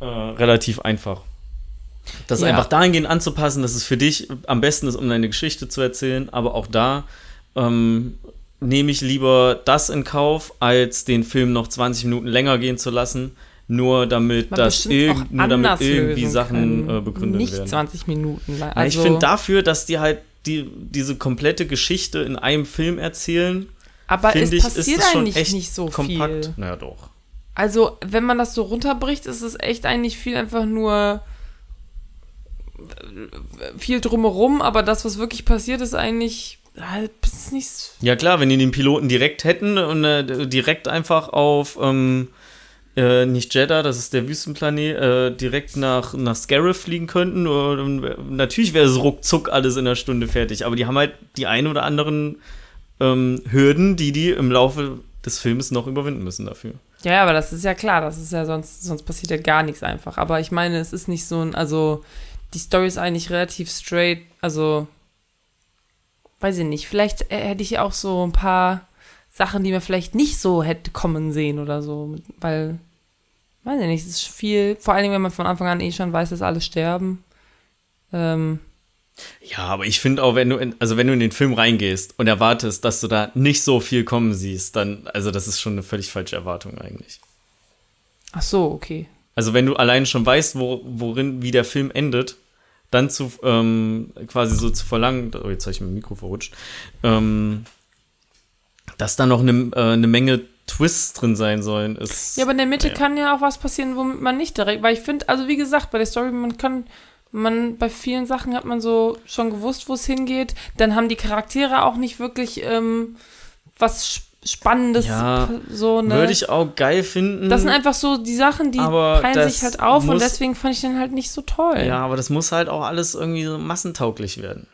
äh, relativ einfach. Das Ja. einfach dahingehend anzupassen, dass es für dich am besten ist, um deine Geschichte zu erzählen, aber auch da ähm, nehme ich lieber das in Kauf, als den Film noch 20 Minuten länger gehen zu lassen, nur damit, man das irg nur damit irgendwie Sachen äh, begründet Nicht werden. 20 Minuten lang. Ja, ich Also, finde dafür, dass die halt die, diese komplette Geschichte in einem Film erzählen, aber es ich, ist passiert es schon eigentlich nicht so kompakt. viel. Naja, doch. Also, wenn man das so runterbricht, ist es echt eigentlich viel einfach nur viel drumherum, aber das, was wirklich passiert, ist eigentlich halt, ist nicht so- Ja klar, wenn die den Piloten direkt hätten und äh, direkt einfach auf ähm, äh, nicht Jeddah, das ist der Wüstenplanet, äh, direkt nach, nach Scarif fliegen könnten. Und, äh, natürlich wäre es ruckzuck alles in einer Stunde fertig, aber die haben halt die ein oder anderen ähm, Hürden, die die im Laufe des Films noch überwinden müssen dafür. Ja, aber das ist ja klar, das ist ja sonst, sonst passiert ja gar nichts einfach. Aber ich meine, es ist nicht so ein, also die Story ist eigentlich relativ straight, also weiß ich nicht, vielleicht äh, hätte ich auch so ein paar Sachen, die man vielleicht nicht so hätte kommen sehen oder so, weil, weiß ich nicht, es ist viel, vor allen Dingen, wenn man von Anfang an eh schon weiß, dass alle sterben. Ähm, Ja, aber ich finde auch, wenn du in, also wenn du in den Film reingehst und erwartest, dass du da nicht so viel kommen siehst, dann, also das ist schon eine völlig falsche Erwartung eigentlich. ach so, okay. Also wenn du allein schon weißt, wo, worin, wie der Film endet, dann zu ähm, quasi so zu verlangen, oh, jetzt habe ich mein Mikro verrutscht, ähm, dass da noch eine, äh, eine Menge Twists drin sein sollen, ist. Ja, aber in der Mitte Ja. kann ja auch was passieren, womit man nicht direkt, weil ich finde, also wie gesagt, bei der Story, man kann, man, bei vielen Sachen hat man so schon gewusst, wo es hingeht. Dann haben die Charaktere auch nicht wirklich ähm, was Sp- Spannendes, Ja, so, ne? Würde ich auch geil finden. das sind einfach so die Sachen, die teilen sich halt auf und muss- deswegen fand ich den halt nicht so toll. Ja, aber das muss halt auch alles irgendwie so massentauglich werden.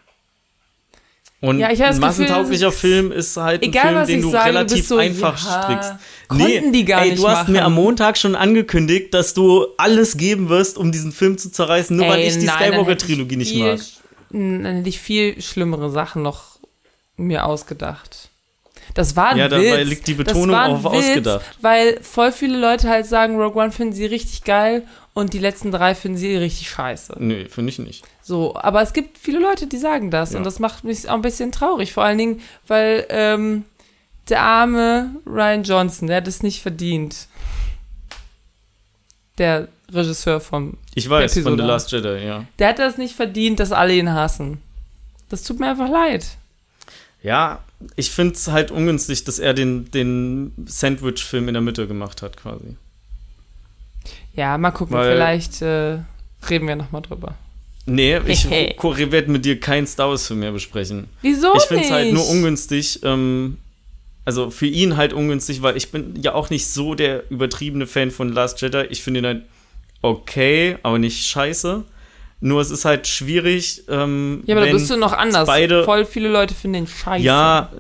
Und Ja, ein Gefühl, massentauglicher ist- Film ist halt Egal, ein Film, was den du sage, du relativ bist so, einfach ja, strickst. konnten die gar ey, nicht du hast mir machen. am Montag schon angekündigt, dass du alles geben wirst, um diesen Film zu zerreißen, nur weil Ey, ich die Skywalker-Trilogie ich nicht viel, mag. Dann hätte ich viel schlimmere Sachen noch mir ausgedacht. Das war ein Ja, dabei Witz. liegt die Das Betonung auf Witz, ausgedacht. Weil voll viele Leute halt sagen, Rogue One finden sie richtig geil und die letzten drei finden sie richtig scheiße. Nee, finde ich nicht. So, aber es gibt viele Leute, die sagen das Ja. und das macht mich auch ein bisschen traurig. Vor allen Dingen, weil ähm, der arme Ryan Johnson, der hat es nicht verdient. Der Regisseur vom Ich weiß, von Episode. The Last Jedi, ja. der hat das nicht verdient, dass alle ihn hassen. Das tut mir einfach leid. Ja, ich finde es halt ungünstig, dass er den, den Sandwich-Film in der Mitte gemacht hat, quasi. Ja, mal gucken, Weil- vielleicht äh, reden wir nochmal drüber. Nee, ich Hehe. werde mit dir keinen Star Wars-Film mehr besprechen. Wieso ich finde es halt nur ungünstig, ähm, also für ihn halt ungünstig, weil ich bin ja auch nicht so der übertriebene Fan von Last Jedi. Ich finde ihn halt okay, aber nicht scheiße. Nur es ist halt schwierig, ähm, Ja, aber da bist du noch anders. beide- Voll viele Leute finden den scheiße. ja,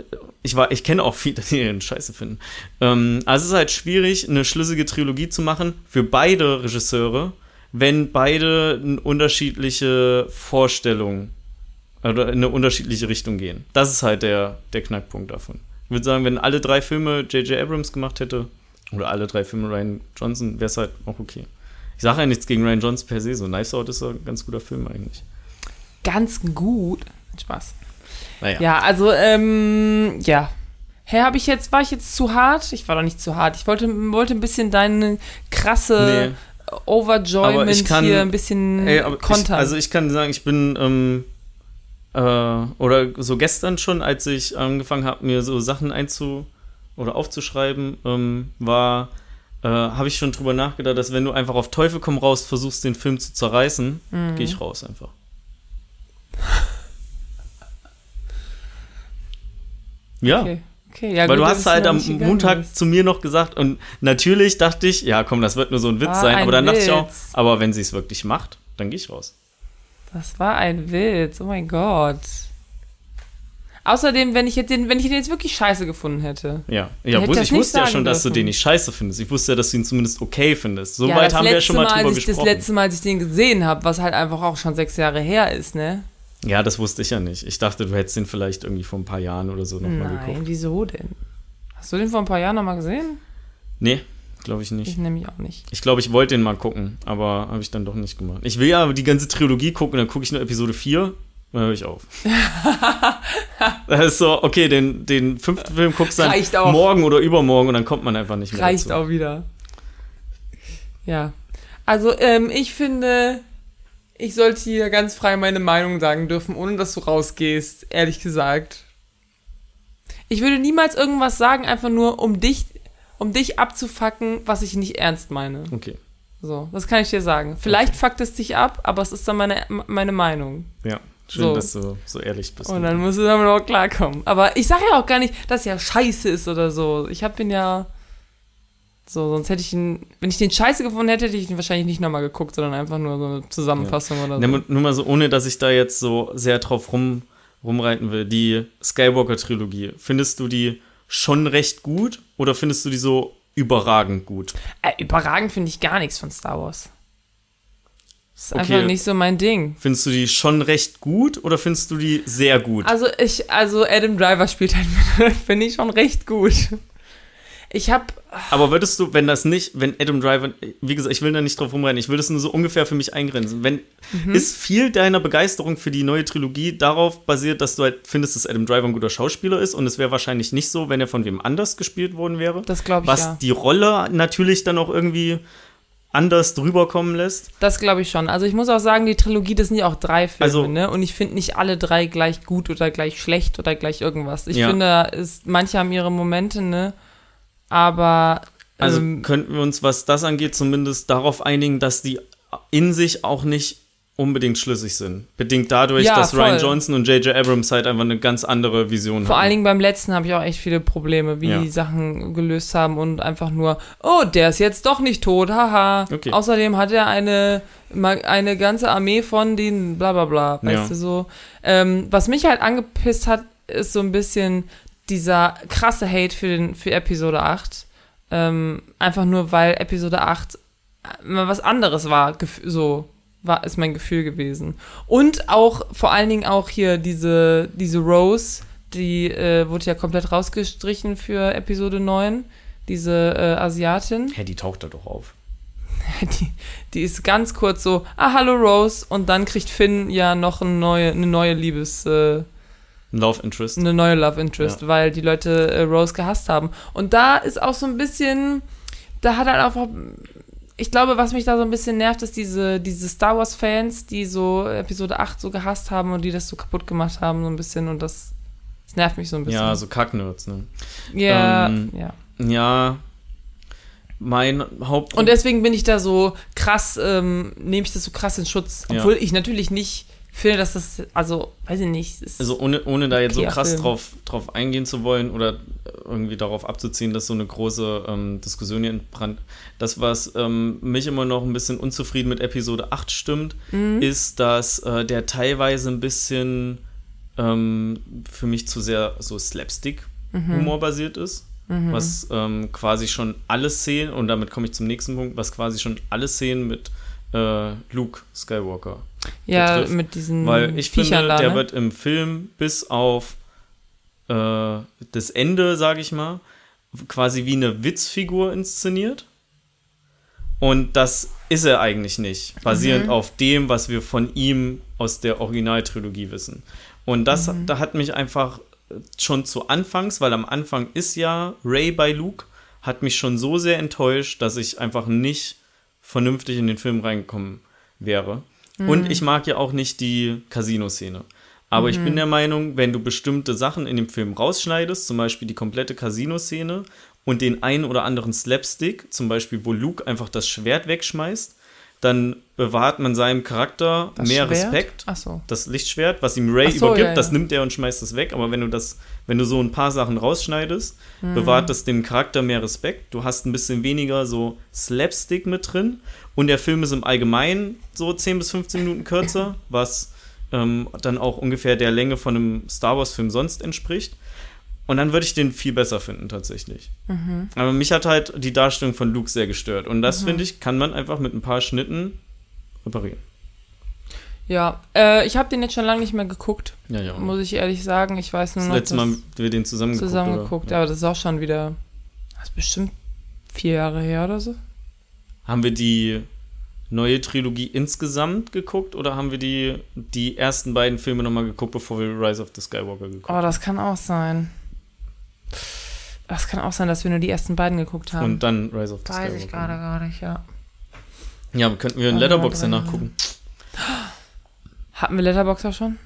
ich war, ich kenne auch viele, die den Scheiße finden. Ähm, also es ist halt schwierig, eine schlüssige Trilogie zu machen für beide Regisseure, wenn beide eine unterschiedliche Vorstellung oder in eine unterschiedliche Richtung gehen. Das ist halt der, der Knackpunkt davon. Ich würde sagen, wenn alle drei Filme J.J. Abrams gemacht hätte, oder alle drei Filme Ryan Johnson, wäre es halt auch okay. Ich sage ja nichts gegen Ryan Johnson per se, so Knives Out ist ein ganz guter Film eigentlich. Ganz gut. Spaß. Naja. Ja, also, ähm, ja. Hä, habe ich jetzt, war ich jetzt zu hart? Ich war doch nicht zu hart. Ich wollte, wollte ein bisschen deine krasse Nee. Overjoyment kann- hier ein bisschen Ey, ich, also ich kann sagen, ich bin ähm, äh, oder so gestern schon, als ich angefangen habe, mir so Sachen einzu oder aufzuschreiben, ähm, war äh, habe ich schon drüber nachgedacht, dass wenn du einfach auf Teufel komm raus versuchst, den Film zu zerreißen, Mhm. gehe ich raus einfach. Ja, okay. Okay, ja weil gut, du hast halt am Montag ist. zu mir noch gesagt und natürlich dachte ich, ja komm, das wird nur so ein Witz War sein, ein aber dann dachte ich auch, Witz. aber wenn sie es wirklich macht, dann gehe ich raus. Das war ein Witz, oh mein Gott. Außerdem, wenn ich, den, wenn ich den jetzt wirklich scheiße gefunden hätte. Ja, hätte ja das ich wusste ja schon, dass du den nicht scheiße findest. Ich wusste ja, dass du ihn zumindest okay findest. So ja, haben wir ja schon mal, Mal, drüber ich, gesprochen. Das letzte Mal, als ich den gesehen habe, was halt einfach auch schon sechs Jahre her ist, ne? Ja, das wusste ich ja nicht. Ich dachte, du hättest den vielleicht irgendwie vor ein paar Jahren oder so nochmal Nein, geguckt. wieso denn? Hast du den vor ein paar Jahren nochmal gesehen? Nee, glaube ich Ich nicht. nämlich auch nicht. Ich glaube, ich wollte den mal gucken, aber habe ich dann doch nicht gemacht. Ich will ja die ganze Trilogie gucken, dann gucke ich nur Episode 4, dann höre ich auf. das ist so, okay, den, den fünften Film guckst du dann morgen oder übermorgen und dann kommt man einfach nicht mehr Reicht dazu. auch wieder. Ja. Also, ähm, ich finde, ich sollte hier ganz frei meine Meinung sagen dürfen, ohne dass du rausgehst, ehrlich gesagt. Ich würde niemals irgendwas sagen, einfach nur um dich, um dich abzufacken, was ich nicht ernst meine. Okay, So, das kann ich dir sagen. Vielleicht fuckt es dich ab, aber es ist dann meine, meine Meinung. ja. Schön, So. dass du so ehrlich bist. Und dann musst du damit auch klarkommen. Aber ich sage ja auch gar nicht, dass er scheiße ist oder so. Ich habe ihn ja. So, sonst hätte ich ihn. Wenn ich den scheiße gefunden hätte, hätte ich ihn wahrscheinlich nicht nochmal geguckt, sondern einfach nur so eine Zusammenfassung oder so. Ne, nur mal so, ohne dass ich da jetzt so sehr drauf rum, rumreiten will. Die Skywalker-Trilogie, findest du die schon recht gut oder findest du die so überragend gut? Äh, überragend finde ich gar nichts von Star Wars. Das ist Okay. einfach nicht so mein Ding. Findest du die schon recht gut oder findest du die sehr gut? Also ich, also Adam Driver spielt halt mit, finde ich schon recht gut. Ich habe Aber würdest du, wenn das nicht, wenn Adam Driver, wie gesagt, ich will da nicht drauf rumrennen, ich würde es nur so ungefähr für mich eingrenzen. Wenn, Mhm. ist viel deiner Begeisterung für die neue Trilogie darauf basiert, dass du halt findest, dass Adam Driver ein guter Schauspieler ist und es wäre wahrscheinlich nicht so, wenn er von wem anders gespielt worden wäre? Das glaube ich Was ja. die Rolle natürlich dann auch irgendwie anders drüber kommen lässt. Das glaube ich schon. Also ich muss auch sagen, die Trilogie, das sind ja auch drei Filme, Also- ne? Und ich finde nicht alle drei gleich gut oder gleich schlecht oder gleich irgendwas. Ich Ja. finde, ist, manche haben ihre Momente, ne? Aber Also ähm, könnten wir uns, was das angeht, zumindest darauf einigen, dass die in sich auch nicht unbedingt schlüssig sind. Bedingt dadurch, Ja, dass Ryan voll. Johnson und J.J. Abrams halt einfach eine ganz andere Vision vor haben. allen Dingen beim letzten habe ich auch echt viele Probleme, wie Ja. die Sachen gelöst haben und einfach nur, oh, der ist jetzt doch nicht tot, haha. Okay. Außerdem hat er eine, eine ganze Armee von den bla bla bla, weißt Ja. du so. Ähm, was mich halt angepisst hat, ist so ein bisschen dieser krasse Hate für, den, für Episode 8. Ähm, einfach nur, weil Episode 8 mal was anderes war, so war, ist mein Gefühl gewesen. Und auch, vor allen Dingen auch hier diese, diese Rose, die äh, wurde ja komplett rausgestrichen für Episode 9, diese äh, Asiatin. Hä, die taucht da doch auf. Die, die ist ganz kurz so, ah, hallo Rose, und dann kriegt Finn ja noch eine neue, eine neue Liebes, äh, Love Interest. eine neue Love Interest, Ja. weil die Leute äh, Rose gehasst haben. Und da ist auch so ein bisschen, da hat halt einfach, ich glaube, was mich da so ein bisschen nervt, ist diese, diese Star Wars Fans, die so Episode 8 so gehasst haben und die das so kaputt gemacht haben, so ein bisschen und das, das nervt mich so ein bisschen. Ja, so Kacknerds, ne? ja, ähm, ja. Ja, mein Haupt... Und deswegen bin ich da so krass, ähm, nehme ich das so krass in Schutz. Ja. Obwohl ich natürlich nicht finde, dass das, also, weiß ich nicht. Also ohne, ohne da jetzt so krass Film. drauf, drauf eingehen zu wollen oder irgendwie darauf abzuziehen, dass so eine große ähm, Diskussion hier entbrannt. Das, was ähm, mich immer noch ein bisschen unzufrieden mit Episode 8 stimmt, Mhm. ist, dass äh, der teilweise ein bisschen ähm, für mich zu sehr so Slapstick-Humor Mhm. basiert ist. Was ähm, quasi schon alle Szenen, und damit komme ich zum nächsten Punkt, was quasi schon alle Szenen mit äh, Luke Skywalker ja, betrifft. mit diesen weil ich Viechern finde, da, der ne? wird im Film bis auf äh, das Ende, sage ich mal, quasi wie eine Witzfigur inszeniert. Und das ist er eigentlich nicht, basierend auf dem, was wir von ihm aus der Originaltrilogie wissen. Und das, da hat mich einfach schon zu Anfangs, weil am Anfang ist ja Ray bei Luke, hat mich schon so sehr enttäuscht, dass ich einfach nicht vernünftig in den Film reingekommen wäre. Und ich mag ja auch nicht die Casino-Szene. Aber ich bin der Meinung, wenn du bestimmte Sachen in dem Film rausschneidest, zum Beispiel die komplette Casino-Szene und den einen oder anderen Slapstick, zum Beispiel wo Luke einfach das Schwert wegschmeißt, dann bewahrt man seinem Charakter Das mehr Schwert? Respekt. Ach so. Das Lichtschwert, was ihm Ray so, übergibt, ja, das ja. nimmt er und schmeißt es weg. Aber wenn du das, wenn du so ein paar Sachen rausschneidest, Mhm. bewahrt das dem Charakter mehr Respekt. Du hast ein bisschen weniger so Slapstick mit drin. Und der Film ist im Allgemeinen so 10 bis 15 Minuten kürzer, was ähm, dann auch ungefähr der Länge von einem Star Wars-Film sonst entspricht. Und dann würde ich den viel besser finden, tatsächlich. Mhm. Aber mich hat halt die Darstellung von Luke sehr gestört. Und das, finde ich, kann man einfach mit ein paar Schnitten reparieren. Ja, äh, ich habe den jetzt schon lange nicht mehr geguckt, Ja, ja. muss ich ehrlich sagen. Ich weiß nur Das noch, letzte dass Mal, wir den zusammen geguckt, zusammen oder? geguckt, Ja. aber das ist auch schon wieder, das ist bestimmt vier Jahre her oder so. Haben wir die neue Trilogie insgesamt geguckt oder haben wir die, die ersten beiden Filme nochmal geguckt, bevor wir Rise of the Skywalker geguckt Oh, das kann auch sein. Das kann auch sein, dass wir nur die ersten beiden geguckt haben? Und dann Rise of the Weiß Skywalker. ich gerade gar nicht, ja. Ja, könnten wir in Letterboxd drei. danach gucken? Hatten wir Letterboxer schon?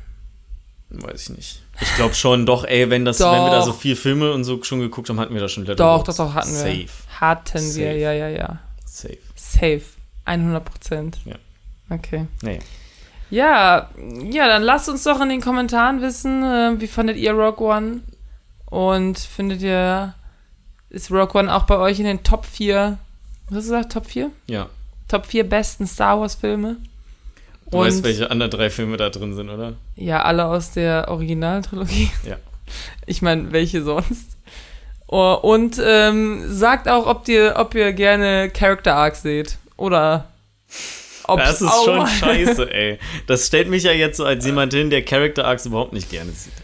Weiß ich nicht. Ich glaube schon, doch, ey, wenn, das, Doch. wenn wir da so vier Filme und so schon geguckt haben, hatten wir da schon Doch, Letterboxd. doch, doch, hatten wir. Safe, Hatten Safe. wir, ja, ja, ja. safe. Safe. 100 Prozent. Ja. Okay. Nee. Ja, ja, dann lasst uns doch in den Kommentaren wissen, äh, wie fandet ihr Rogue One? Und findet ihr, ist Rogue One auch bei euch in den Top 4, was hast du gesagt, Top 4? Ja. Top 4 besten Star Wars Filme? Du weißt, welche anderen drei Filme da drin sind, oder? Ja, alle aus der Originaltrilogie. Ja. Ich meine, welche sonst? Oh, und ähm, sagt auch, ob ihr, ob ihr gerne Character Arcs seht. Oder ob Das ist schon scheiße, ey. Das stellt mich ja jetzt so als jemand hin, der Character Arcs überhaupt nicht gerne sieht.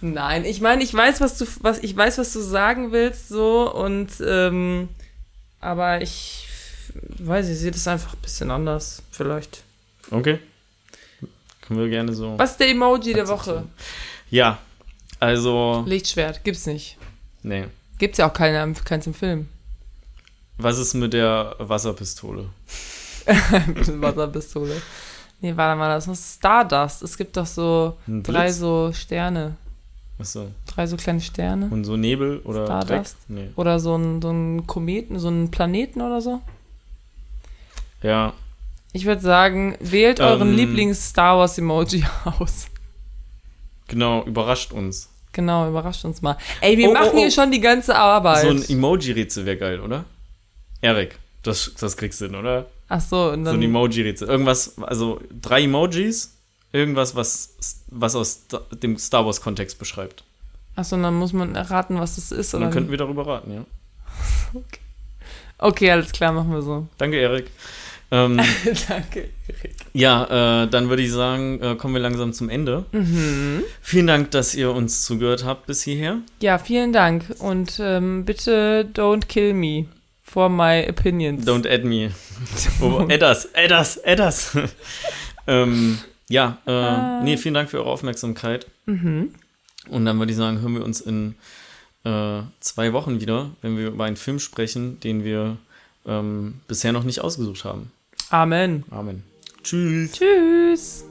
Nein, ich meine, ich weiß, was du, was ich weiß, was du sagen willst, so und ähm, aber ich weiß, ich sehe das einfach ein bisschen anders, vielleicht. Okay. Können wir gerne so. Was ist der Emoji der Woche? Ja, also, Lichtschwert, gibt's nicht. nee. Gibt's ja auch keine, keins im Film. Was ist mit der Wasserpistole? Wasserpistole. Nee, warte mal, das ist Stardust. Es gibt doch so drei so Sterne. Achso. Drei so kleine Sterne. Und so Nebel oder? Stardust? Nee. Oder so ein, so ein Kometen, so ein Planeten oder so. Ja, Ich würde sagen, wählt euren Ähm. Lieblings-Star Wars-Emoji aus. genau, überrascht uns. Genau, überrascht uns mal. Ey, wir Oh, machen oh, oh. hier schon die ganze Arbeit. So ein Emoji-Rätsel wäre geil, oder? Erik, das, das kriegst du hin, oder? Ach so, und So ein dann. Emoji-Rätsel. Irgendwas, also drei Emojis, irgendwas, was, was aus dem Star Wars-Kontext beschreibt. Ach so, und dann muss man erraten, was das ist. Oder dann könnten wir darüber raten, ja. okay, alles klar, machen wir so. Danke, Erik. Ähm, Danke. ja, äh, dann würde ich sagen, äh, kommen wir langsam zum Ende. Mhm. Vielen Dank, dass ihr uns zugehört habt bis hierher. Ja, vielen Dank. Und ähm, bitte don't kill me for my opinions. Don't add me. oh, add us, add us, add us. ähm, ja, äh, Ah. nee, vielen Dank für eure Aufmerksamkeit. Mhm. Und dann würde ich sagen, hören wir uns in äh, zwei Wochen wieder, wenn wir über einen Film sprechen, den wir ähm, bisher noch nicht ausgesucht haben. Amen. Amen. Tschüss. Tschüss.